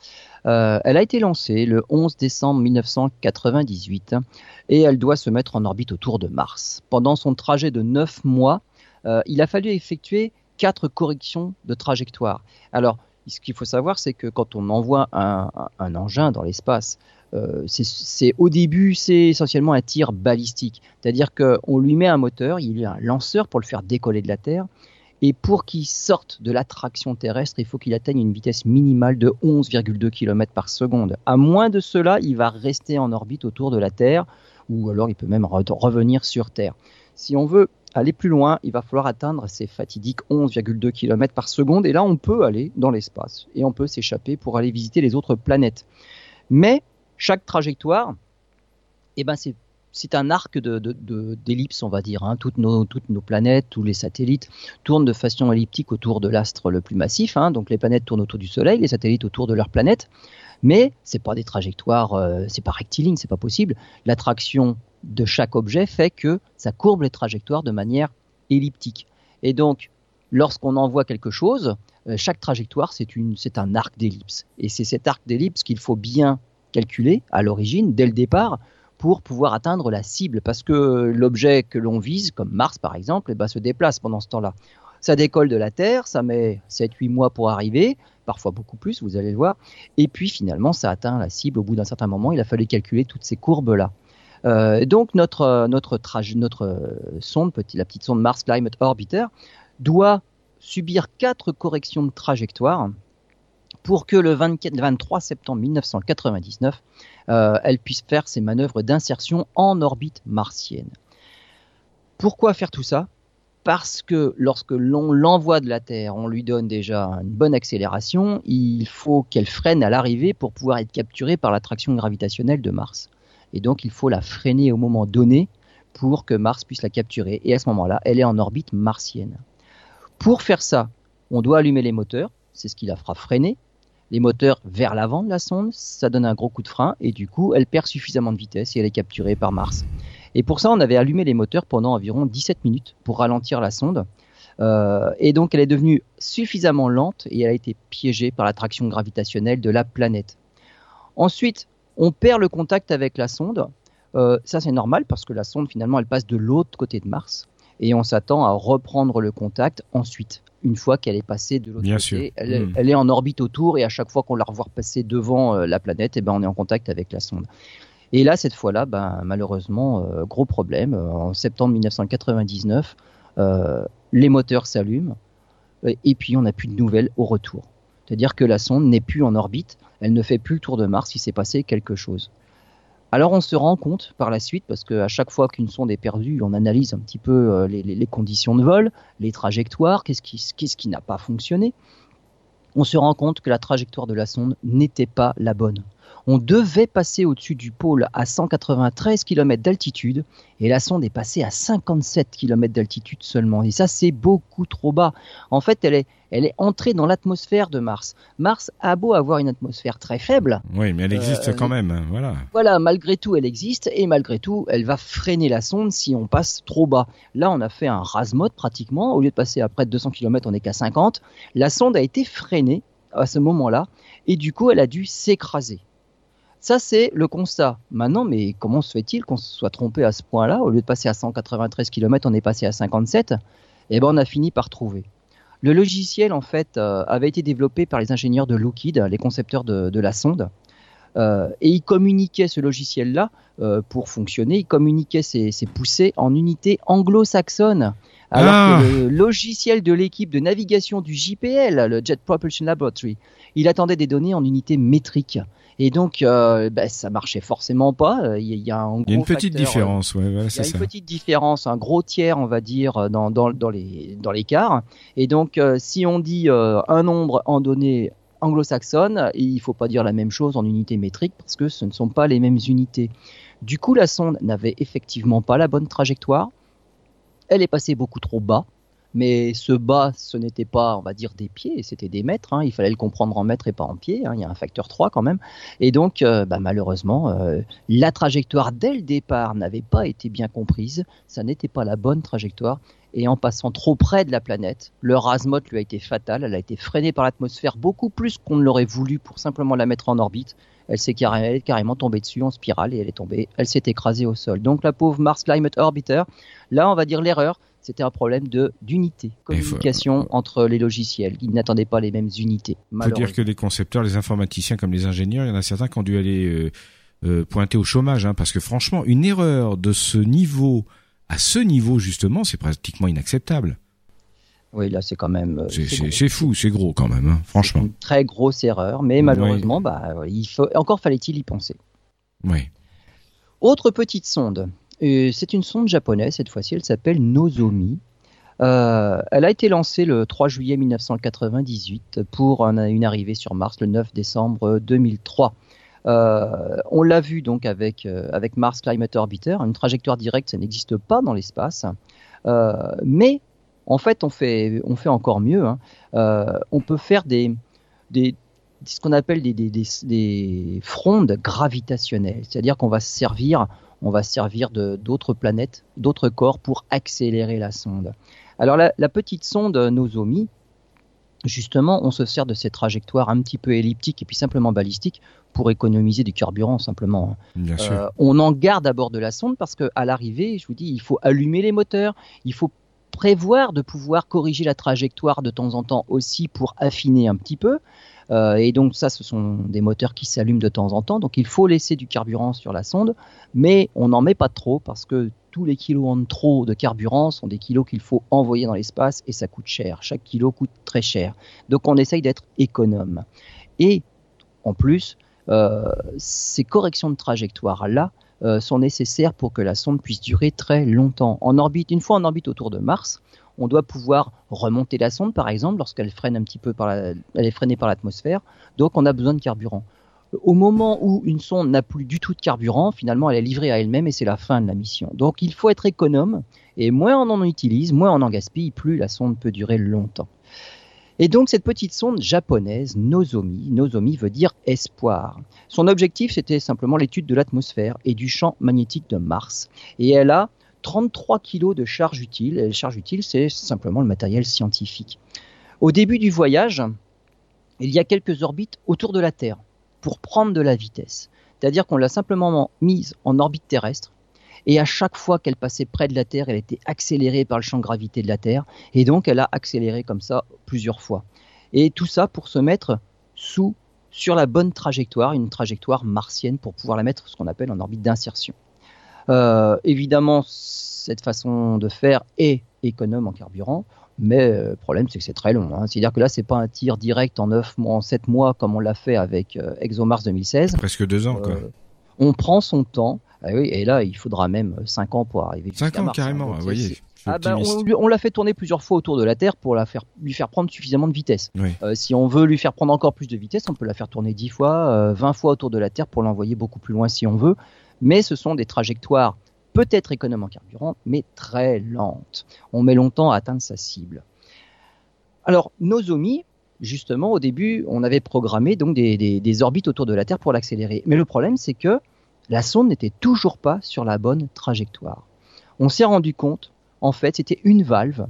Euh, elle a été lancée le 11 décembre 1998 et elle doit se mettre en orbite autour de Mars. Pendant son trajet de 9 mois, euh, il a fallu effectuer quatre corrections de trajectoire. Alors, ce qu'il faut savoir, c'est que quand on envoie un engin dans l'espace, euh, c'est au début, c'est essentiellement un tir balistique, c'est-à-dire qu'on lui met un moteur, il y a un lanceur pour le faire décoller de la Terre, et pour qu'il sorte de l'attraction terrestre, il faut qu'il atteigne une vitesse minimale de 11,2 km par seconde. À moins de cela, il va rester en orbite autour de la Terre, ou alors il peut même revenir sur Terre. Si on veut aller plus loin, il va falloir atteindre ces fatidiques 11,2 km par seconde, et là on peut aller dans l'espace, et on peut s'échapper pour aller visiter les autres planètes. Mais chaque trajectoire, eh ben c'est un arc d'ellipse, on va dire. Hein. Toutes, nos, planètes, tous les satellites tournent de façon elliptique autour de l'astre le plus massif. Hein. Donc les planètes tournent autour du Soleil, les satellites autour de leur planète. Mais c'est pas des trajectoires, euh, c'est pas rectiligne, c'est pas possible. L'attraction de chaque objet fait que ça courbe les trajectoires de manière elliptique. Et donc, lorsqu'on envoie quelque chose, euh, chaque trajectoire c'est un arc d'ellipse. Et c'est cet arc d'ellipse qu'il faut bien calculé à l'origine, dès le départ, pour pouvoir atteindre la cible, parce que l'objet que l'on vise, comme Mars par exemple, eh ben, se déplace pendant ce temps-là. Ça décolle de la Terre, ça met 7-8 mois pour arriver, parfois beaucoup plus, vous allez le voir, et puis finalement ça atteint la cible au bout d'un certain moment, il a fallu calculer toutes ces courbes-là. Euh, donc notre, notre, notre sonde, la petite sonde Mars Climate Orbiter, doit subir quatre corrections de trajectoire pour que le 23 septembre 1999, euh, elle puisse faire ses manœuvres d'insertion en orbite martienne. Pourquoi faire tout ça? Parce que lorsque l'on l'envoie de la Terre, on lui donne déjà une bonne accélération, il faut qu'elle freine à l'arrivée pour pouvoir être capturée par l'attraction gravitationnelle de Mars. Et donc il faut la freiner au moment donné pour que Mars puisse la capturer. Et à ce moment-là, elle est en orbite martienne. Pour faire ça, on doit allumer les moteurs, c'est ce qui la fera freiner, les moteurs vers l'avant de la sonde, ça donne un gros coup de frein et du coup elle perd suffisamment de vitesse et elle est capturée par Mars. Et pour ça on avait allumé les moteurs pendant environ 17 minutes pour ralentir la sonde. Euh, et donc elle est devenue suffisamment lente et elle a été piégée par l'attraction gravitationnelle de la planète. Ensuite, on perd le contact avec la sonde. Euh, ça c'est normal parce que la sonde finalement elle passe de l'autre côté de Mars et on s'attend à reprendre le contact ensuite une fois qu'elle est passée de l'autre côté. Hmm. Elle, est en orbite autour et à chaque fois qu'on la revoit passer devant euh, la planète, et eh ben, on est en contact avec la sonde. Et là, cette fois-là, ben, malheureusement, euh, gros problème. Euh, en septembre 1999, les moteurs s'allument et puis on n'a plus de nouvelles au retour. C'est-à-dire que la sonde n'est plus en orbite, elle ne fait plus le tour de Mars, il s'est passé quelque chose. Alors on se rend compte par la suite, parce qu'à chaque fois qu'une sonde est perdue, on analyse un petit peu euh, les, conditions de vol, les trajectoires, qu'est-ce qui, qu'est-ce qui n'a pas fonctionné. On se rend compte que la trajectoire de la sonde n'était pas la bonne on devait passer au-dessus du pôle à 193 km d'altitude et la sonde est passée à 57 km d'altitude seulement. Et ça, c'est beaucoup trop bas. En fait, elle est, elle est entrée dans l'atmosphère de Mars. Mars a beau avoir une atmosphère très faible. Oui, mais elle existe euh, quand même. Voilà. Voilà, malgré tout, elle existe et malgré tout, elle va freiner la sonde si on passe trop bas. Là, on a fait un rasmode pratiquement. Au lieu de passer à près de 200 km, on est qu'à 50. La sonde a été freinée à ce moment-là et du coup, elle a dû s'écraser. Ça, c'est le constat. Maintenant, mais comment se fait-il qu'on se soit trompé à ce point-là Au lieu de passer à 193 km, on est passé à 57. Eh ben, on a fini par trouver. Le logiciel, en fait, euh, avait été développé par les ingénieurs de Lockheed, les concepteurs de, la sonde. Euh, et ils communiquaient ce logiciel-là euh, pour fonctionner. Ils communiquaient ces, poussées en unités anglo-saxonnes. Alors que ah. le logiciel de l'équipe de navigation du JPL, le Jet Propulsion Laboratory, il attendait des données en unités métriques. Et donc, euh, bah, ça marchait forcément pas. Il y, a, une petite différence, ouais, il y a une petite différence, un gros tiers, on va dire, dans, dans, dans les dans l'écart. Et donc, euh, si on dit euh, un nombre en données anglo-saxonnes, il faut pas dire la même chose en unité métrique parce que ce ne sont pas les mêmes unités. Du coup, la sonde n'avait effectivement pas la bonne trajectoire. Elle est passée beaucoup trop bas mais ce bas, ce n'était pas, on va dire, des pieds, c'était des mètres. Hein. il fallait le comprendre en mètres et pas en pieds. Hein. il y a un facteur 3 quand même. Et donc, euh, bah, malheureusement, euh, la trajectoire dès le départ n'avait pas été bien comprise. Ça n'était pas la bonne trajectoire. Et en passant trop près de la planète, le rasmote lui a été fatal. Elle a été freinée par l'atmosphère beaucoup plus qu'on ne l'aurait voulu pour simplement la mettre en orbite. Elle s'est carrément, carrément tombée dessus en spirale et elle est tombée. Elle s'est écrasée au sol. Donc la pauvre Mars Climate Orbiter, là on va dire l'erreur, c'était un problème de d'unité, communication entre les logiciels. Ils n'attendaient pas les mêmes unités. Il faut dire que les concepteurs, les informaticiens comme les ingénieurs, il y en a certains qui ont dû aller euh, euh, pointer au chômage, hein, parce que franchement, une erreur de ce niveau à ce niveau justement, c'est pratiquement inacceptable. Oui, là, c'est quand même. Euh, c'est fou, c'est gros quand même, hein, franchement. Une très grosse erreur, mais malheureusement, bah, il faut encore fallait-il y penser. Oui. Autre petite sonde, c'est une sonde japonaise, cette fois-ci, elle s'appelle Nozomi. Euh, elle a été lancée le 3 juillet 1998 pour une arrivée sur Mars le 9 décembre 2003. Euh, on l'a vu donc avec, euh, avec Mars Climate Orbiter, une trajectoire directe, ça n'existe pas dans l'espace. mais en fait, on fait, on fait encore mieux. Hein. on peut faire des, des ce qu'on appelle des, des, des frondes gravitationnelles, c'est-à-dire qu'on va se servir on va servir d'autres planètes, d'autres corps pour accélérer la sonde. Alors la, petite sonde Nozomi, justement, on se sert de ces trajectoires un petit peu elliptiques et puis simplement balistiques pour économiser du carburant simplement. Euh, on en garde à bord de la sonde parce qu'à l'arrivée, je vous dis, il faut allumer les moteurs, il faut prévoir de pouvoir corriger la trajectoire de temps en temps aussi pour affiner un petit peu. Euh, et donc ça, ce sont des moteurs qui s'allument de temps en temps. Donc il faut laisser du carburant sur la sonde, mais on n'en met pas trop parce que tous les kilos en trop de carburant sont des kilos qu'il faut envoyer dans l'espace et ça coûte cher. Chaque kilo coûte très cher. Donc on essaye d'être économe. Et en plus, ces corrections de trajectoire là euh, sont nécessaires pour que la sonde puisse durer très longtemps. En orbite, une fois en orbite autour de Mars, on doit pouvoir remonter la sonde, par exemple, lorsqu'elle freine un petit peu par est freinée par l'atmosphère. Donc, on a besoin de carburant. Au moment où une sonde n'a plus du tout de carburant, finalement, elle est livrée à elle-même et c'est la fin de la mission. Donc, il faut être économe et moins on en utilise, moins on en gaspille, plus la sonde peut durer longtemps. Et donc cette petite sonde japonaise, Nozomi, Nozomi veut dire espoir. Son objectif c'était simplement l'étude de l'atmosphère et du champ magnétique de Mars. Et elle a 33 kg de charge utile. Et la charge utile, c'est simplement le matériel scientifique. Au début du voyage, il y a quelques orbites autour de la Terre pour prendre de la vitesse. C'est-à-dire qu'on l'a simplement mise en orbite terrestre. Et à chaque fois qu'elle passait près de la Terre, elle était accélérée par le champ de gravité de la Terre. Et donc, elle a accéléré comme ça plusieurs fois. Et tout ça pour se mettre sous, sur la bonne trajectoire, une trajectoire martienne pour pouvoir la mettre ce qu'on appelle en orbite d'insertion. Euh, évidemment, cette façon de faire est économe en carburant, mais euh, le problème c'est que c'est très long. Hein. C'est-à-dire que là, c'est pas un tir direct en 9 mois, en 7 mois comme on l'a fait avec euh, ExoMars 2016. Presque deux ans, quoi. On prend son temps. Ah oui, et là, il faudra même 5 ans pour arriver. 5 ans, carrément, vous voyez. Ah bah, on, l'a fait tourner plusieurs fois autour de la Terre pour la faire, lui faire prendre suffisamment de vitesse. Euh, si on veut lui faire prendre encore plus de vitesse, on peut la faire tourner 10 fois, 20 fois autour de la Terre pour l'envoyer beaucoup plus loin si on veut. Mais ce sont des trajectoires peut-être économes en carburant, mais très lentes. On met longtemps à atteindre sa cible. Alors, Nozomi, justement, au début, on avait programmé donc des, orbites autour de la Terre pour l'accélérer. Mais le problème, c'est que la sonde n'était toujours pas sur la bonne trajectoire. On s'est rendu compte, en fait, c'était une valve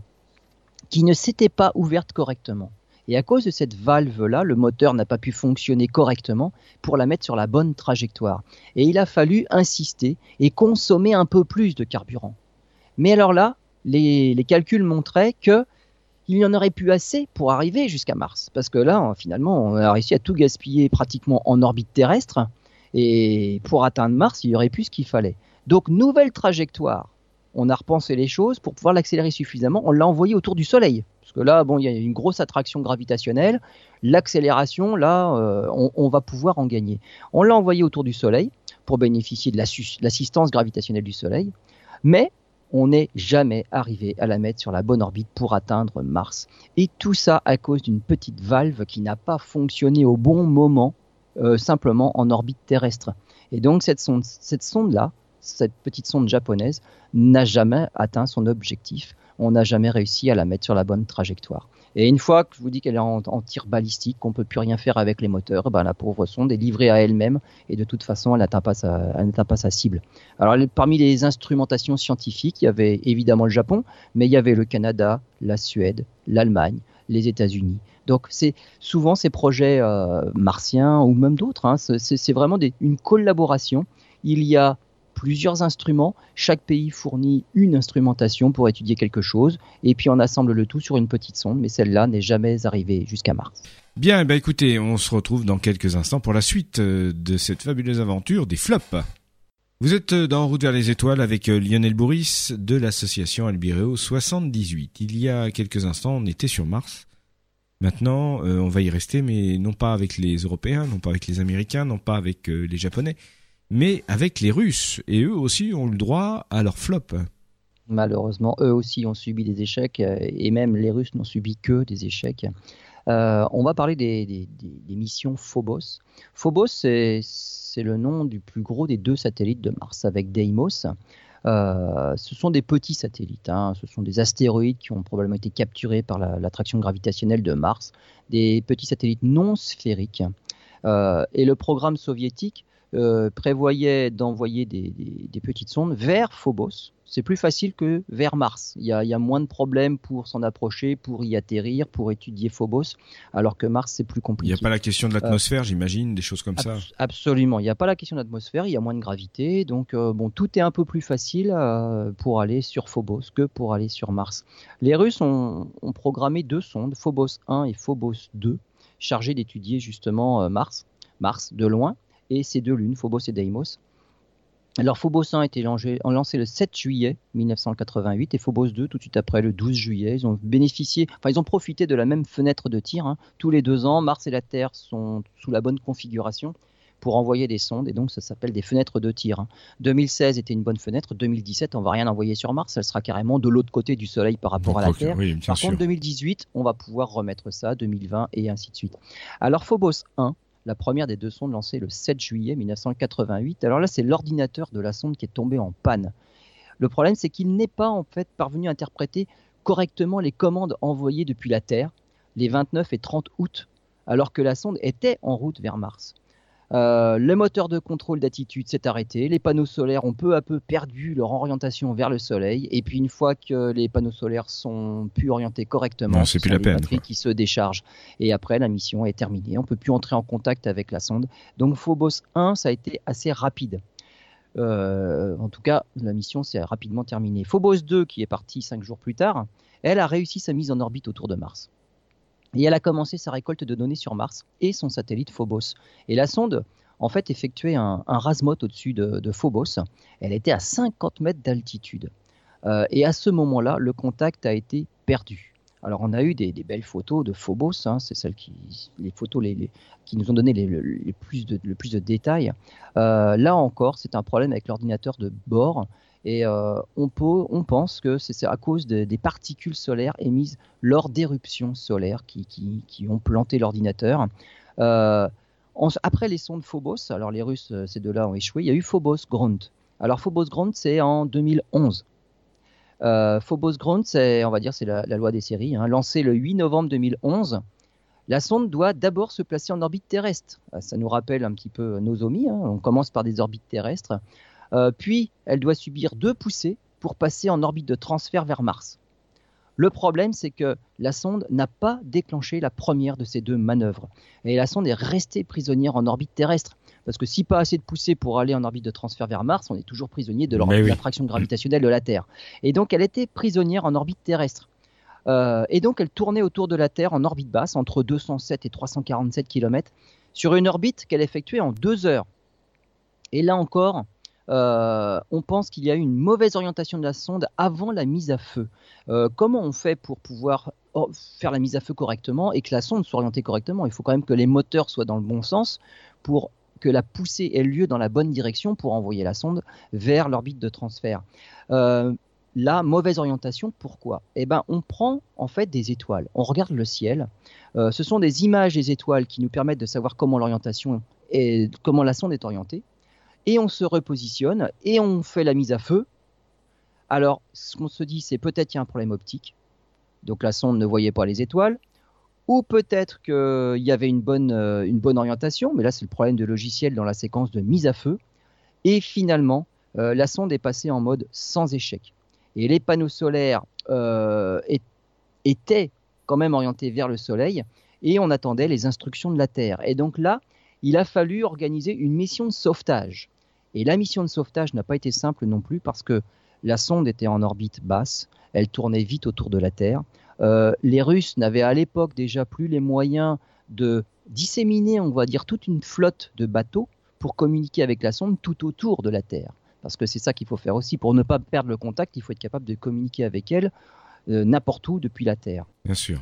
qui ne s'était pas ouverte correctement. Et à cause de cette valve-là, le moteur n'a pas pu fonctionner correctement pour la mettre sur la bonne trajectoire. Et il a fallu insister et consommer un peu plus de carburant. Mais alors là, les, calculs montraient que il y en aurait plus assez pour arriver jusqu'à Mars. Parce que là, finalement, on a réussi à tout gaspiller pratiquement en orbite terrestre. Et pour atteindre Mars, il y aurait plus ce qu'il fallait. Donc, nouvelle trajectoire. On a repensé les choses pour pouvoir l'accélérer suffisamment. On l'a envoyé autour du Soleil. Parce que là, bon, il y a une grosse attraction gravitationnelle. L'accélération, là, euh, on, va pouvoir en gagner. On l'a envoyé autour du Soleil pour bénéficier de l'assistance gravitationnelle du Soleil. Mais on n'est jamais arrivé à la mettre sur la bonne orbite pour atteindre Mars. Et tout ça à cause d'une petite valve qui n'a pas fonctionné au bon moment, euh, simplement en orbite terrestre. Et donc cette sonde, cette sonde-là, cette petite sonde japonaise, n'a jamais atteint son objectif. On n'a jamais réussi à la mettre sur la bonne trajectoire. Et une fois que je vous dis qu'elle est en, tir balistique, qu'on peut plus rien faire avec les moteurs, ben la pauvre sonde est livrée à elle-même et de toute façon, elle n'atteint pas pas sa cible. Alors, parmi les instrumentations scientifiques, il y avait évidemment le Japon, mais il y avait le Canada, la Suède, l'Allemagne, les États-Unis. Donc, c'est souvent ces projets euh, martiens ou même d'autres. Hein, c'est vraiment une collaboration. Il y a plusieurs instruments. Chaque pays fournit une instrumentation pour étudier quelque chose, et puis on assemble le tout sur une petite sonde, mais celle-là n'est jamais arrivée jusqu'à Mars. Bien, bah écoutez, on se retrouve dans quelques instants pour la suite euh, de cette fabuleuse aventure des flops. Vous êtes euh, dans Route vers les étoiles avec euh, Lionel Bourris de l'association Albireo 78. Il y a quelques instants, on était sur Mars. Maintenant, on va y rester, mais non pas avec les Européens, non pas avec les Américains, non pas avec les Japonais, mais avec les Russes. Et eux aussi ont le droit à leur flop. Malheureusement, eux aussi ont subi des échecs, euh, et même les Russes n'ont subi que des échecs. Euh, on va parler des, missions Phobos. Phobos, c'est le nom du plus gros des deux satellites de Mars, avec Deimos. Euh, ce sont des petits satellites, hein. ce sont des astéroïdes qui ont probablement été capturés par l'attraction gravitationnelle de Mars, des petits satellites non sphériques. et le programme soviétique euh, prévoyait d'envoyer des, petites sondes vers Phobos. C'est plus facile que vers Mars. Il y a, moins de problèmes pour s'en approcher, pour y atterrir, pour étudier Phobos, alors que Mars, c'est plus compliqué. Il n'y a pas la question de l'atmosphère, j'imagine, des choses comme ça Absolument. Il n'y a pas la question de l'atmosphère, il y a moins de gravité. Donc, euh, bon, tout est un peu plus facile euh, pour aller sur Phobos que pour aller sur Mars. Les Russes ont, ont programmé deux sondes, Phobos 1 et Phobos 2, chargées d'étudier justement Mars. Mars de loin, et ces deux lunes, Phobos et Deimos. Alors Phobos 1 a été lancé, le 7 juillet 1988 et Phobos 2 tout de suite après le 12 juillet. Ils ont bénéficié, enfin ils ont profité de la même fenêtre de tir. Hein. Tous les deux ans, Mars et la Terre sont sous la bonne configuration pour envoyer des sondes et donc ça s'appelle des fenêtres de tir. 2016 hein. était une bonne fenêtre, 2017 on va rien envoyer sur Mars, elle sera carrément de l'autre côté du Soleil par rapport à la Terre. par contre 2018 on va pouvoir remettre ça, 2020 et ainsi de suite. Alors Phobos 1 la première des deux sondes lancée le 7 juillet 1988. Alors là, c'est l'ordinateur de la sonde qui est tombé en panne. Le problème, c'est qu'il n'est pas en fait parvenu à interpréter correctement les commandes envoyées depuis la Terre les 29 et 30 août, alors que la sonde était en route vers Mars. Euh, le moteur de contrôle d'attitude s'est arrêté. Les panneaux solaires ont peu à peu perdu leur orientation vers le Soleil. Et puis une fois que les panneaux solaires sont plus orientés correctement, c'est plus la peine. qui se déchargent. Et après, la mission est terminée. On peut plus entrer en contact avec la sonde. Donc Phobos 1, ça a été assez rapide. Euh, en tout cas, la mission s'est rapidement terminée. Phobos 2, qui est partie cinq jours plus tard, elle a réussi sa mise en orbite autour de Mars. Et elle a commencé sa récolte de données sur Mars et son satellite Phobos. Et la sonde, en fait, effectuait un, un au-dessus de, Phobos. Elle était à 50 mètres d'altitude. Euh, et à ce moment-là, le contact a été perdu. Alors on a eu des, belles photos de Phobos, hein, c'est celles qui, les photos qui nous ont donné le plus de détails. Euh, là encore, c'est un problème avec l'ordinateur de bord. Et euh, on, pense que c'est à cause des particules solaires émises lors d'éruptions solaires qui, ont planté l'ordinateur. Euh, après les sondes Phobos, alors les Russes, ces deux-là ont échoué, il y a eu Phobos Grunt. Alors Phobos Grunt, c'est en 2011. Euh, Phobos Ground, c'est, on va dire, c'est la, loi des séries. Hein. Lancée le 8 novembre 2011, la sonde doit d'abord se placer en orbite terrestre. Euh, ça nous rappelle un petit peu nos Hein. On commence par des orbites terrestres. Euh, puis, elle doit subir deux poussées pour passer en orbite de transfert vers Mars. Le problème, c'est que la sonde n'a pas déclenché la première de ces deux manœuvres. Et la sonde est restée prisonnière en orbite terrestre. Parce que si pas assez de poussée pour aller en orbite de transfert vers Mars, on est toujours prisonnier de l'attraction gravitationnelle de la Terre. Et donc elle était prisonnière en orbite terrestre. Euh, et donc elle tournait autour de la Terre en orbite basse, entre 207 et 347 km, sur une orbite qu'elle effectuait en deux heures. Et là encore, euh, on pense qu'il y a eu une mauvaise orientation de la sonde avant la mise à feu. Euh, comment on fait pour pouvoir faire la mise à feu correctement et que la sonde soit orientée correctement? Il faut quand même que les moteurs soient dans le bon sens pour que la poussée ait lieu dans la bonne direction pour envoyer la sonde vers l'orbite de transfert. Euh, la mauvaise orientation, pourquoi? Eh ben, on prend en fait des étoiles, on regarde le ciel. Ce sont des images des étoiles qui nous permettent de savoir comment l'orientation et comment la sonde est orientée. Et on se repositionne et on fait la mise à feu. Alors, ce qu'on se dit, c'est peut-être qu'il y a un problème optique. Donc la sonde ne voyait pas les étoiles ou peut-être qu'il y avait une bonne, euh, orientation, mais là c'est le problème de logiciel dans la séquence de mise à feu. Et finalement, euh, la sonde est passée en mode sans échec. Et les panneaux solaires euh, étaient quand même orientés vers le Soleil, et on attendait les instructions de la Terre. Et donc là, il a fallu organiser une mission de sauvetage. Et la mission de sauvetage n'a pas été simple non plus parce que la sonde était en orbite basse, elle tournait vite autour de la Terre. Euh, les Russes n'avaient à l'époque déjà plus les moyens de disséminer, on va dire, toute une flotte de bateaux pour communiquer avec la sonde tout autour de la Terre. Parce que c'est ça qu'il faut faire aussi. Pour ne pas perdre le contact, il faut être capable de communiquer avec elle euh, n'importe où depuis la Terre. Bien sûr.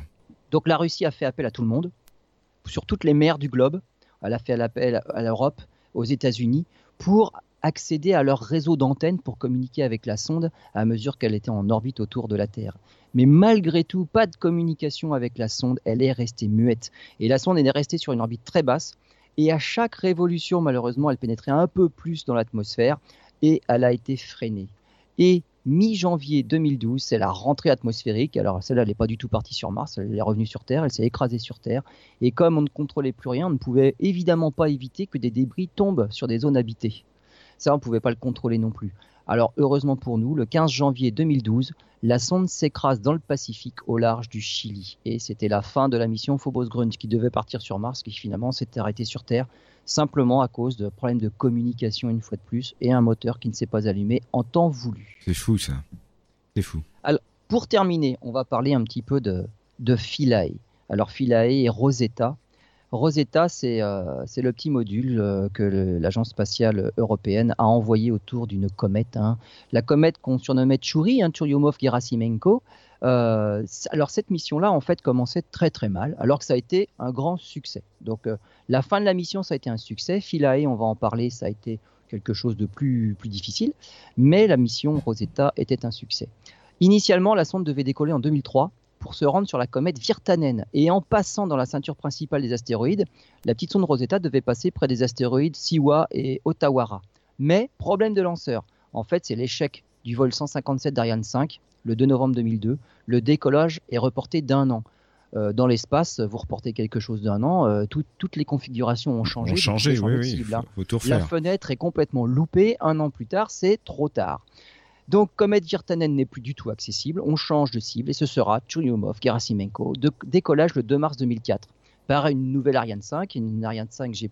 Donc la Russie a fait appel à tout le monde, sur toutes les mers du globe. Elle a fait appel à l'Europe, aux États-Unis, pour accéder à leur réseau d'antennes pour communiquer avec la sonde à mesure qu'elle était en orbite autour de la Terre. Mais malgré tout, pas de communication avec la sonde, elle est restée muette. Et la sonde est restée sur une orbite très basse. Et à chaque révolution, malheureusement, elle pénétrait un peu plus dans l'atmosphère et elle a été freinée. Mi-janvier 2012, c'est la rentrée atmosphérique. Alors celle-là, elle n'est pas du tout partie sur Mars, elle est revenue sur Terre, elle s'est écrasée sur Terre. Et comme on ne contrôlait plus rien, on ne pouvait évidemment pas éviter que des débris tombent sur des zones habitées. Ça, on ne pouvait pas le contrôler non plus. Alors heureusement pour nous, le 15 janvier 2012, la sonde s'écrase dans le Pacifique au large du Chili. Et c'était la fin de la mission Phobos Grunge qui devait partir sur Mars, qui finalement s'est arrêtée sur Terre, simplement à cause de problèmes de communication une fois de plus, et un moteur qui ne s'est pas allumé en temps voulu. C'est fou ça. C'est fou. Alors, pour terminer, on va parler un petit peu de, de Philae. Alors Philae et Rosetta, Rosetta, euh, c'est le petit module euh, que l'Agence spatiale européenne a envoyé autour d'une comète. Hein. La comète qu'on surnommait Tchouri, hein, Churyumov-Gerasimenko. Euh, alors cette mission-là, en fait, commençait très très mal, alors que ça a été un grand succès. Donc la fin de la mission, ça a été un succès. Philae, on va en parler, ça a été quelque chose de plus, plus difficile. Mais la mission Rosetta était un succès. Initialement, la sonde devait décoller en 2003 pour se rendre sur la comète Virtanen. Et en passant dans la ceinture principale des astéroïdes, la petite sonde Rosetta devait passer près des astéroïdes Siwa et Otawara. Mais problème de lanceur. En fait, c'est l'échec du vol 157 d'Ariane 5, le 2 novembre 2002. Le décollage est reporté d'un an. Euh, dans l'espace, vous reportez quelque chose d'un an, euh, toutes les configurations ont changé. Ont changé, oui, oui, faut, tout La fenêtre est complètement loupée. Un an plus tard, c'est trop tard. Donc, Comet Virtanen n'est plus du tout accessible. On change de cible et ce sera Churyumov Gerasimenko, décollage le 2 mars 2004 par une nouvelle Ariane 5, une Ariane 5 G+,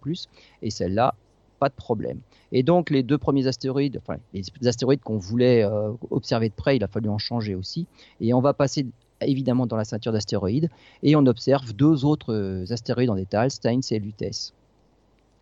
et celle-là, pas de problème. Et donc, les deux premiers astéroïdes, enfin, les astéroïdes qu'on voulait euh, observer de près, il a fallu en changer aussi. Et on va passer évidemment dans la ceinture d'astéroïdes et on observe deux autres euh, astéroïdes en détail, Steins et Lutèce.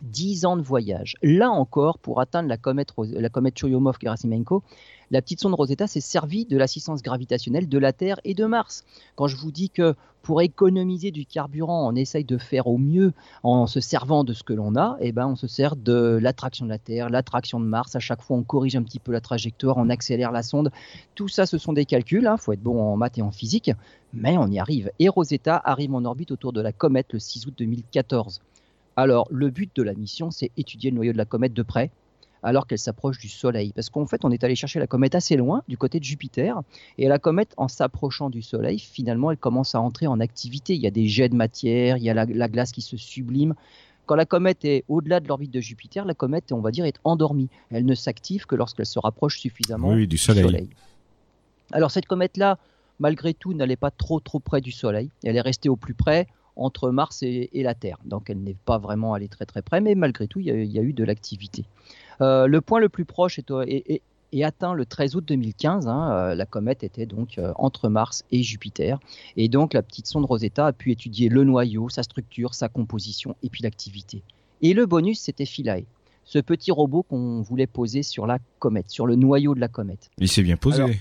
10 ans de voyage. Là encore, pour atteindre la comète, la comète Churyumov-Gerasimenko, la petite sonde Rosetta s'est servie de l'assistance gravitationnelle de la Terre et de Mars. Quand je vous dis que pour économiser du carburant, on essaye de faire au mieux en se servant de ce que l'on a, eh ben on se sert de l'attraction de la Terre, l'attraction de Mars. À chaque fois, on corrige un petit peu la trajectoire, on accélère la sonde. Tout ça, ce sont des calculs. Il hein. faut être bon en maths et en physique, mais on y arrive. Et Rosetta arrive en orbite autour de la comète le 6 août 2014. Alors, le but de la mission, c'est étudier le noyau de la comète de près, alors qu'elle s'approche du Soleil. Parce qu'en fait, on est allé chercher la comète assez loin, du côté de Jupiter, et la comète, en s'approchant du Soleil, finalement, elle commence à entrer en activité. Il y a des jets de matière, il y a la, glace qui se sublime. Quand la comète est au-delà de l'orbite de Jupiter, la comète, on va dire, est endormie. Elle ne s'active que lorsqu'elle se rapproche suffisamment du soleil. Alors cette comète-là, malgré tout, n'allait pas trop trop près du Soleil. Elle est restée au plus près, entre Mars et, la Terre. Donc elle n'est pas vraiment allée très très près, mais malgré tout, il y a, eu de l'activité. Euh, le point le plus proche est, atteint le 13 août 2015. Hein, euh, la comète était donc euh, entre Mars et Jupiter. Et donc la petite sonde Rosetta a pu étudier le noyau, sa structure, sa composition et puis l'activité. Et le bonus, c'était Philae ce petit robot qu'on voulait poser sur la comète, sur le noyau de la comète. Il s'est bien posé. Alors,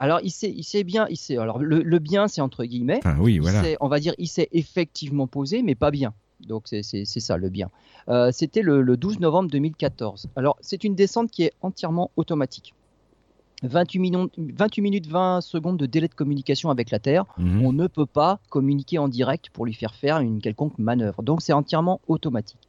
il sait, il sait bien, il sait. Alors, le, bien, c'est entre guillemets. oui, voilà. on va dire, il s'est effectivement posé, mais pas bien. Donc, c'est ça le bien. Euh, c'était le, 12 novembre 2014. Alors, c'est une descente qui est entièrement automatique. 28, minutes, 28 minutes 20 secondes de délai de communication avec la Terre. Mhm. On ne peut pas communiquer en direct pour lui faire faire une quelconque manœuvre. Donc, c'est entièrement automatique.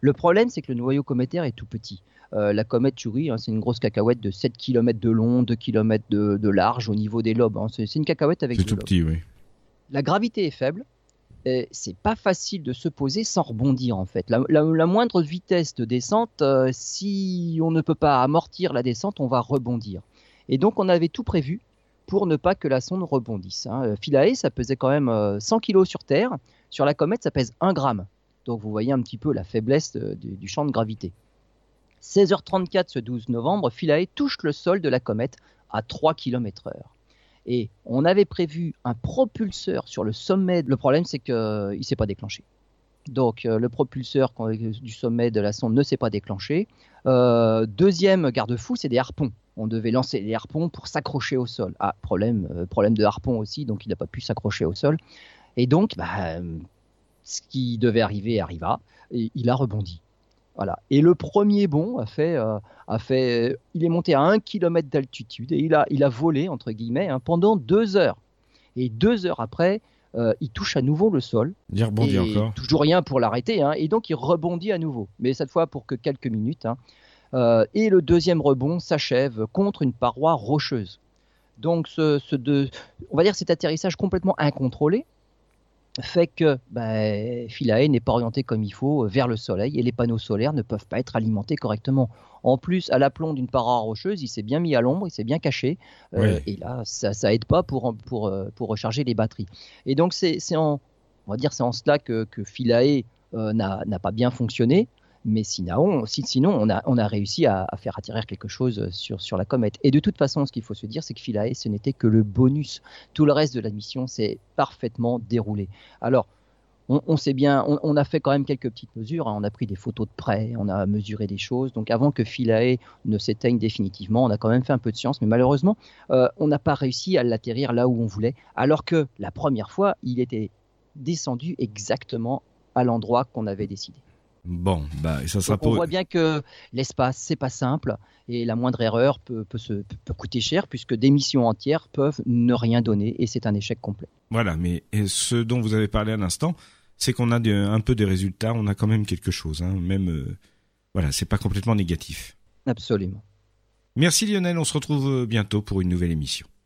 Le problème, c'est que le noyau cométaire est tout petit. Euh, la comète Chury, hein, c'est une grosse cacahuète de 7 km de long, 2 km de, large au niveau des lobes. Hein. C'est une cacahuète avec des tout petit, oui. La gravité est faible. C'est pas facile de se poser sans rebondir en fait. La, moindre vitesse de descente, euh, si on ne peut pas amortir la descente, on va rebondir. Et donc on avait tout prévu pour ne pas que la sonde rebondisse. Hein. Euh, Philae, ça pesait quand même 100 kg sur Terre. Sur la comète, ça pèse 1 gramme. Donc vous voyez un petit peu la faiblesse du champ de gravité. 16h34 ce 12 novembre, Philae touche le sol de la comète à 3 km/h. Et on avait prévu un propulseur sur le sommet. Le problème, c'est qu'il ne s'est pas déclenché. Donc euh, le propulseur du sommet de la sonde ne s'est pas déclenché. Euh, deuxième garde-fou, c'est des harpons. On devait lancer les harpons pour s'accrocher au sol. Ah, problème, euh, problème de harpon aussi, donc il n'a pas pu s'accrocher au sol. Et donc, bah, ce qui devait arriver arriva, il a rebondi. Voilà. Et le premier bond a fait, euh, a fait, il est monté à un kilomètre d'altitude et il a, il a volé entre guillemets hein, pendant deux heures. Et deux heures après, euh, il touche à nouveau le sol. Il rebondit encore. Toujours rien pour l'arrêter, hein, et donc il rebondit à nouveau, mais cette fois pour que quelques minutes. Hein. Euh, et le deuxième rebond s'achève contre une paroi rocheuse. Donc, ce, ce on va dire cet atterrissage complètement incontrôlé, fait que ben, Philae n'est pas orienté comme il faut vers le soleil et les panneaux solaires ne peuvent pas être alimentés correctement. En plus, à l'aplomb d'une paroi rocheuse, il s'est bien mis à l'ombre, il s'est bien caché, euh, et là, ça, ça aide pas pour, pour, euh, pour recharger les batteries. Et donc, c'est en, on va dire, c'est en cela que, que Philae euh, n'a pas bien fonctionné mais sinon, on, a, réussi à, faire atterrir quelque chose sur, sur la comète. Et de toute façon, ce qu'il faut se dire, c'est que Philae, ce n'était que le bonus. Tout le reste de la mission s'est parfaitement déroulé. Alors, on, sait bien, on, a fait quand même quelques petites mesures. Hein. On a pris des photos de près, on a mesuré des choses. Donc, avant que Philae ne s'éteigne définitivement, on a quand même fait un peu de science. Mais malheureusement, euh, on n'a pas réussi à l'atterrir là où on voulait. Alors que la première fois, il était descendu exactement à l'endroit qu'on avait décidé. Bon, bah, ça sera On voit bien que l'espace, c'est pas simple et la moindre erreur peut, se, coûter cher puisque des missions entières peuvent ne rien donner et c'est un échec complet. Voilà, mais ce dont vous avez parlé à l'instant, c'est qu'on a un peu des résultats, on a quand même quelque chose, hein, même euh, voilà, c'est pas complètement négatif. Absolument. Merci Lionel, on se retrouve bientôt pour une nouvelle émission.